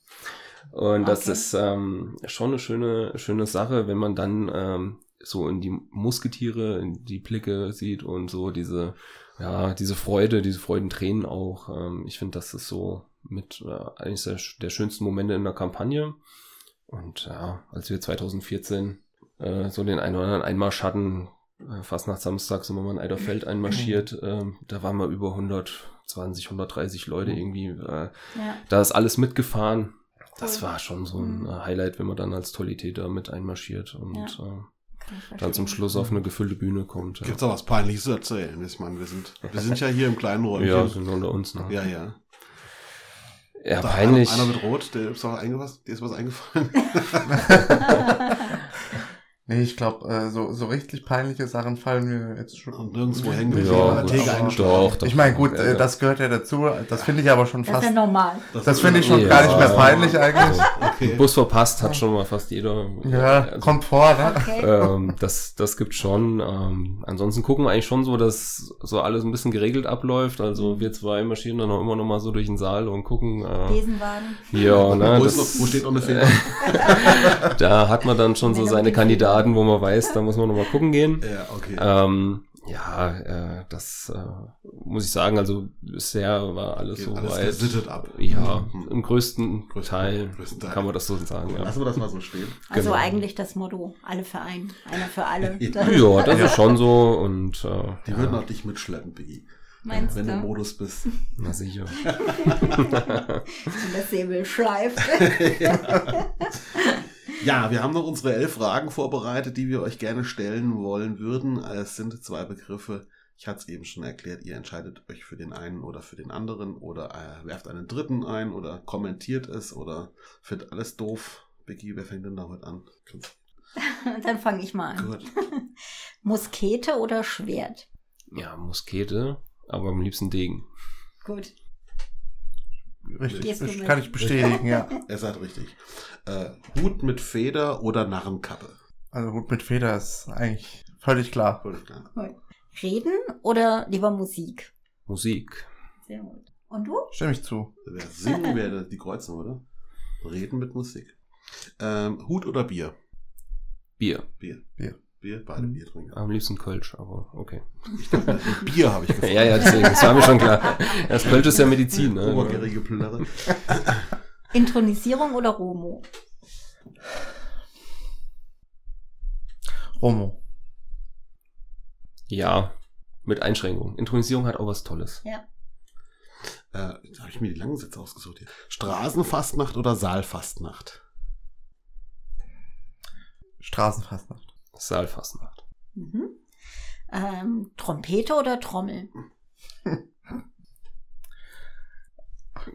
[SPEAKER 3] Und das
[SPEAKER 1] Okay.
[SPEAKER 3] ist ähm, schon eine schöne, schöne Sache, wenn man dann ähm, so in die Musketiere, in die Blicke sieht und so diese, ja, diese Freude, diese Freudentränen auch. Ähm, ich finde, das ist so mit äh, eines der, der schönsten Momente in der Kampagne. Und ja, als wir 2014 äh, so den einen oder anderen Einmarsch hatten, äh, fast nach Samstag sind wir mal in Eiderfeld einmarschiert, ähm, da waren wir über 120, 130 Leute
[SPEAKER 2] Mhm.
[SPEAKER 3] irgendwie. Äh,
[SPEAKER 1] Ja.
[SPEAKER 3] da ist alles mitgefahren. Das
[SPEAKER 1] Cool.
[SPEAKER 3] war schon so ein
[SPEAKER 1] Mhm.
[SPEAKER 3] äh, Highlight, wenn man dann als Tollitäter mit einmarschiert und
[SPEAKER 1] Ja.
[SPEAKER 3] äh, dann zum. Schluss auf eine gefüllte Bühne kommt. Ja,
[SPEAKER 2] Gibt's auch was Peinliches zu erzählen? Ich meine, wir sind, wir sind ja hier im kleinen Räumchen.
[SPEAKER 3] ja sind unter uns. Ne?
[SPEAKER 2] ja. ja.
[SPEAKER 3] Ja
[SPEAKER 2] Da
[SPEAKER 3] peinlich.
[SPEAKER 2] Einer, einer mit Rot, der ist was eingefallen.
[SPEAKER 4] nee, ich glaube, äh, so, so richtig peinliche Sachen fallen mir jetzt schon.
[SPEAKER 2] Und nirgendwo hängen
[SPEAKER 3] Ja,
[SPEAKER 2] eingeschlagen.
[SPEAKER 3] doch, doch.
[SPEAKER 4] Ich meine, gut,
[SPEAKER 3] Ja,
[SPEAKER 4] äh,
[SPEAKER 3] ja.
[SPEAKER 4] das gehört ja dazu. Das finde ich aber schon
[SPEAKER 1] Das ist
[SPEAKER 4] fast.
[SPEAKER 1] ja normal.
[SPEAKER 4] Das finde ich schon
[SPEAKER 3] Ja.
[SPEAKER 4] gar nicht mehr peinlich eigentlich.
[SPEAKER 2] Okay.
[SPEAKER 3] Bus verpasst hat schon mal fast jeder.
[SPEAKER 4] Ja,
[SPEAKER 3] Also,
[SPEAKER 4] kommt vor, ne?
[SPEAKER 1] Okay.
[SPEAKER 3] ähm, das, das gibt schon. Ähm, ansonsten gucken wir eigentlich schon so, dass so alles ein bisschen geregelt abläuft. Also wir zwei marschieren dann auch immer noch mal so durch den Saal und gucken. Äh,
[SPEAKER 1] Besenwagen.
[SPEAKER 3] ja, ne,
[SPEAKER 2] wo,
[SPEAKER 3] das,
[SPEAKER 2] noch, wo steht noch eine Feder?
[SPEAKER 3] da hat man dann schon so seine
[SPEAKER 1] mit den
[SPEAKER 3] Kandidaten, wo man weiß, da muss man noch mal gucken gehen.
[SPEAKER 2] ja, okay.
[SPEAKER 3] Ähm, ja, äh, das äh, muss ich sagen, also bisher war alles
[SPEAKER 2] Geht
[SPEAKER 3] so
[SPEAKER 2] alles
[SPEAKER 3] weit.
[SPEAKER 2] gesittet ab.
[SPEAKER 3] Ja,
[SPEAKER 2] Mhm.
[SPEAKER 3] im größten,
[SPEAKER 2] Größten-
[SPEAKER 3] Teil,
[SPEAKER 2] größten Teil.
[SPEAKER 3] kann man das so sagen. Ja,
[SPEAKER 2] Lassen wir das mal so stehen.
[SPEAKER 1] Also
[SPEAKER 3] Genau.
[SPEAKER 1] eigentlich das Motto, alle für einen, einer für alle.
[SPEAKER 2] Ja.
[SPEAKER 1] Das,
[SPEAKER 3] ist schon so und äh,
[SPEAKER 2] Die
[SPEAKER 3] ja,
[SPEAKER 2] würden auch dich mitschleppen, Biggie.
[SPEAKER 1] Meinst
[SPEAKER 2] wenn du im
[SPEAKER 1] du?
[SPEAKER 2] Modus bist.
[SPEAKER 3] na sicher.
[SPEAKER 1] Und das Säbel schleift.
[SPEAKER 2] Ja, wir haben noch unsere elf Fragen vorbereitet, die wir euch gerne stellen wollen würden. Es sind zwei Begriffe. Ich hatte es eben schon erklärt, ihr entscheidet euch für den einen oder für den anderen oder äh, werft einen dritten ein oder kommentiert es oder findet alles doof. Becky, wer fängt denn da heute an?
[SPEAKER 1] Dann fange ich mal an.
[SPEAKER 2] Gut.
[SPEAKER 1] Muskete oder Schwert?
[SPEAKER 3] Ja, Muskete, aber am liebsten Degen.
[SPEAKER 1] Gut.
[SPEAKER 4] Richtig,
[SPEAKER 1] Gehst
[SPEAKER 4] kann ich bestätigen, ja.
[SPEAKER 2] Er sagt richtig. Äh, Hut mit Feder oder Narrenkappe?
[SPEAKER 4] Also Hut mit Feder ist eigentlich völlig klar.
[SPEAKER 2] Völlig klar.
[SPEAKER 1] Reden oder lieber Musik?
[SPEAKER 3] Musik.
[SPEAKER 1] Sehr gut. Und du?
[SPEAKER 4] Stimme ich zu.
[SPEAKER 2] Wer singen werde, die kreuzen, oder? Reden mit Musik. Ähm, Hut oder Bier?
[SPEAKER 3] Bier.
[SPEAKER 2] Bier.
[SPEAKER 4] Bier.
[SPEAKER 2] Bier, beide
[SPEAKER 4] Mhm.
[SPEAKER 2] Bier trinken.
[SPEAKER 3] Am liebsten Kölsch, aber okay.
[SPEAKER 2] Ich dachte, Bier habe ich gefunden.
[SPEAKER 3] Ja, ja, deswegen, das war mir schon klar. Das Kölsch ist ja Medizin, ne?
[SPEAKER 2] Obergärige Plörre.
[SPEAKER 1] Intronisierung oder Romo?
[SPEAKER 4] Romo.
[SPEAKER 3] Ja, mit Einschränkungen. Intronisierung hat auch was Tolles.
[SPEAKER 1] Ja.
[SPEAKER 2] Äh, jetzt habe ich mir die langen Sätze ausgesucht hier. Straßenfastnacht oder Saalfastnacht?
[SPEAKER 4] Straßenfastnacht.
[SPEAKER 3] Saalfastnacht.
[SPEAKER 1] Mhm. Ähm, Trompete oder Trommel?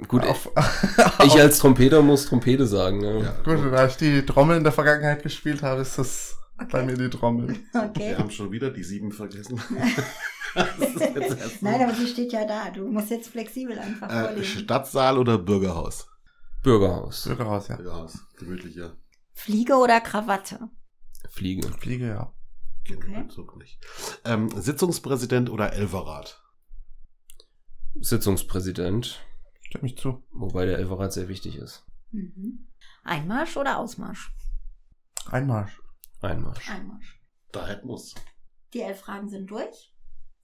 [SPEAKER 3] Gut,
[SPEAKER 4] Auf,
[SPEAKER 3] ich als Trompeter muss Trompete sagen. Ne?
[SPEAKER 2] Ja,
[SPEAKER 4] gut, da ich die Trommel in der Vergangenheit gespielt habe, ist das
[SPEAKER 1] Okay.
[SPEAKER 4] bei mir die Trommel.
[SPEAKER 1] Okay.
[SPEAKER 2] Wir haben schon wieder die sieben vergessen.
[SPEAKER 1] Nein, aber sie steht ja da. Du musst jetzt flexibel einfach
[SPEAKER 2] äh,
[SPEAKER 1] vorlesen.
[SPEAKER 2] Stadtsaal oder Bürgerhaus?
[SPEAKER 3] Bürgerhaus.
[SPEAKER 4] Bürgerhaus, ja.
[SPEAKER 2] Bürgerhaus, gemütlicher.
[SPEAKER 1] Fliege oder Krawatte?
[SPEAKER 3] Fliege.
[SPEAKER 4] Fliege, ja.
[SPEAKER 1] Okay.
[SPEAKER 2] okay. Zug nicht. Ähm, Sitzungspräsident oder Elverrat?
[SPEAKER 3] Sitzungspräsident.
[SPEAKER 4] Stimme ich zu.
[SPEAKER 3] Wobei der Elferrat sehr wichtig ist.
[SPEAKER 1] Mhm. Einmarsch oder Ausmarsch?
[SPEAKER 4] Einmarsch.
[SPEAKER 3] Einmarsch.
[SPEAKER 1] Einmarsch.
[SPEAKER 2] Da hätten wir's.
[SPEAKER 1] Die elf Fragen sind durch.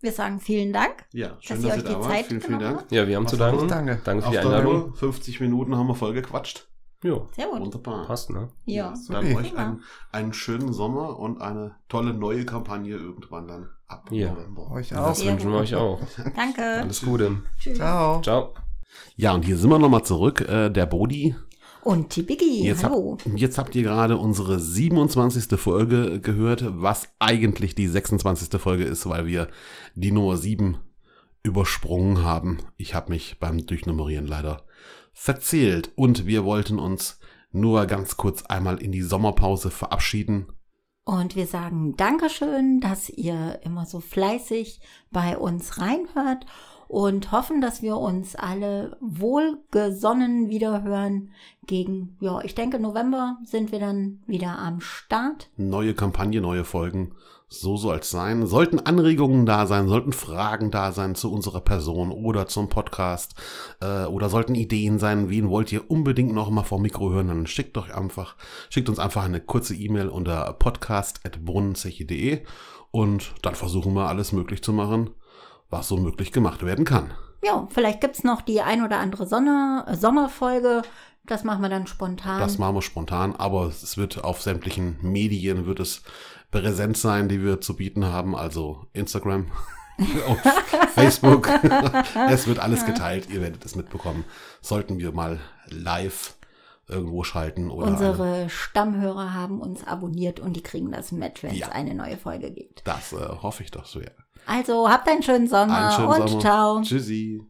[SPEAKER 1] Wir sagen vielen Dank.
[SPEAKER 2] Ja, schön,
[SPEAKER 1] Dass
[SPEAKER 2] dass,
[SPEAKER 1] ihr euch
[SPEAKER 2] da
[SPEAKER 1] die
[SPEAKER 2] wart.
[SPEAKER 1] Zeit
[SPEAKER 2] Vielen, vielen
[SPEAKER 1] genommen
[SPEAKER 2] Dank.
[SPEAKER 3] Ja, wir haben zu
[SPEAKER 4] Was auch
[SPEAKER 3] danken.
[SPEAKER 4] danke.
[SPEAKER 3] Danke für die
[SPEAKER 2] Auf der
[SPEAKER 3] Einladung.
[SPEAKER 2] Höhe, 50 Minuten haben wir voll gequatscht.
[SPEAKER 3] Ja,
[SPEAKER 1] Sehr gut.
[SPEAKER 2] Wunderbar.
[SPEAKER 3] passt, ne?
[SPEAKER 1] Ja.
[SPEAKER 2] Dann
[SPEAKER 4] Supi.
[SPEAKER 2] euch einen, einen schönen Sommer und eine tolle neue Kampagne irgendwann dann ab
[SPEAKER 3] Ja.
[SPEAKER 2] November.
[SPEAKER 4] Euch auch.
[SPEAKER 3] Das
[SPEAKER 1] Sehr
[SPEAKER 3] wünschen wir euch auch.
[SPEAKER 1] Danke.
[SPEAKER 3] Alles Gute.
[SPEAKER 1] Tschüss.
[SPEAKER 4] Ciao.
[SPEAKER 3] Ciao.
[SPEAKER 2] Ja, und hier sind wir nochmal zurück. Äh, der Bodi.
[SPEAKER 1] Und die Biggie.
[SPEAKER 2] Jetzt, hab,
[SPEAKER 1] Hallo.
[SPEAKER 2] jetzt habt ihr gerade unsere 27. Folge gehört, was eigentlich die 26. Folge ist, weil wir die Nummer 7 übersprungen haben. Ich habe mich beim Durchnummerieren leider verzählt und wir wollten uns nur ganz kurz einmal in die Sommerpause verabschieden.
[SPEAKER 1] Und wir sagen Dankeschön, dass ihr immer so fleißig bei uns reinhört und hoffen, dass wir uns alle wohlgesonnen wiederhören gegen, ja, ich denke, November sind wir dann wieder am Start.
[SPEAKER 2] Neue Kampagne, neue Folgen. So soll es sein. Sollten Anregungen da sein, sollten Fragen da sein zu unserer Person oder zum Podcast äh, oder sollten Ideen sein, wen wollt ihr unbedingt noch mal vor Mikro hören, dann schickt doch einfach, schickt uns einfach eine kurze E-Mail unter podcast.brunnenzeche.de und dann versuchen wir alles möglich zu machen, was so möglich gemacht werden kann.
[SPEAKER 1] Ja, vielleicht gibt's noch die ein oder andere Sonne, äh, Sommerfolge. Das machen wir dann spontan.
[SPEAKER 2] Das machen wir spontan, aber es wird auf sämtlichen Medien wird es präsent sein, die wir zu bieten haben, also Instagram, Facebook. es wird alles geteilt, ihr werdet es mitbekommen. Sollten wir mal live irgendwo schalten oder
[SPEAKER 1] Unsere Stammhörer haben uns abonniert und die kriegen das mit, wenn es
[SPEAKER 2] Ja.
[SPEAKER 1] eine neue Folge gibt.
[SPEAKER 2] das äh, hoffe ich doch so. Ja.
[SPEAKER 1] Also habt einen schönen Sommer
[SPEAKER 2] Einen schönen
[SPEAKER 1] und
[SPEAKER 2] Sommer.
[SPEAKER 1] ciao.
[SPEAKER 2] Tschüssi.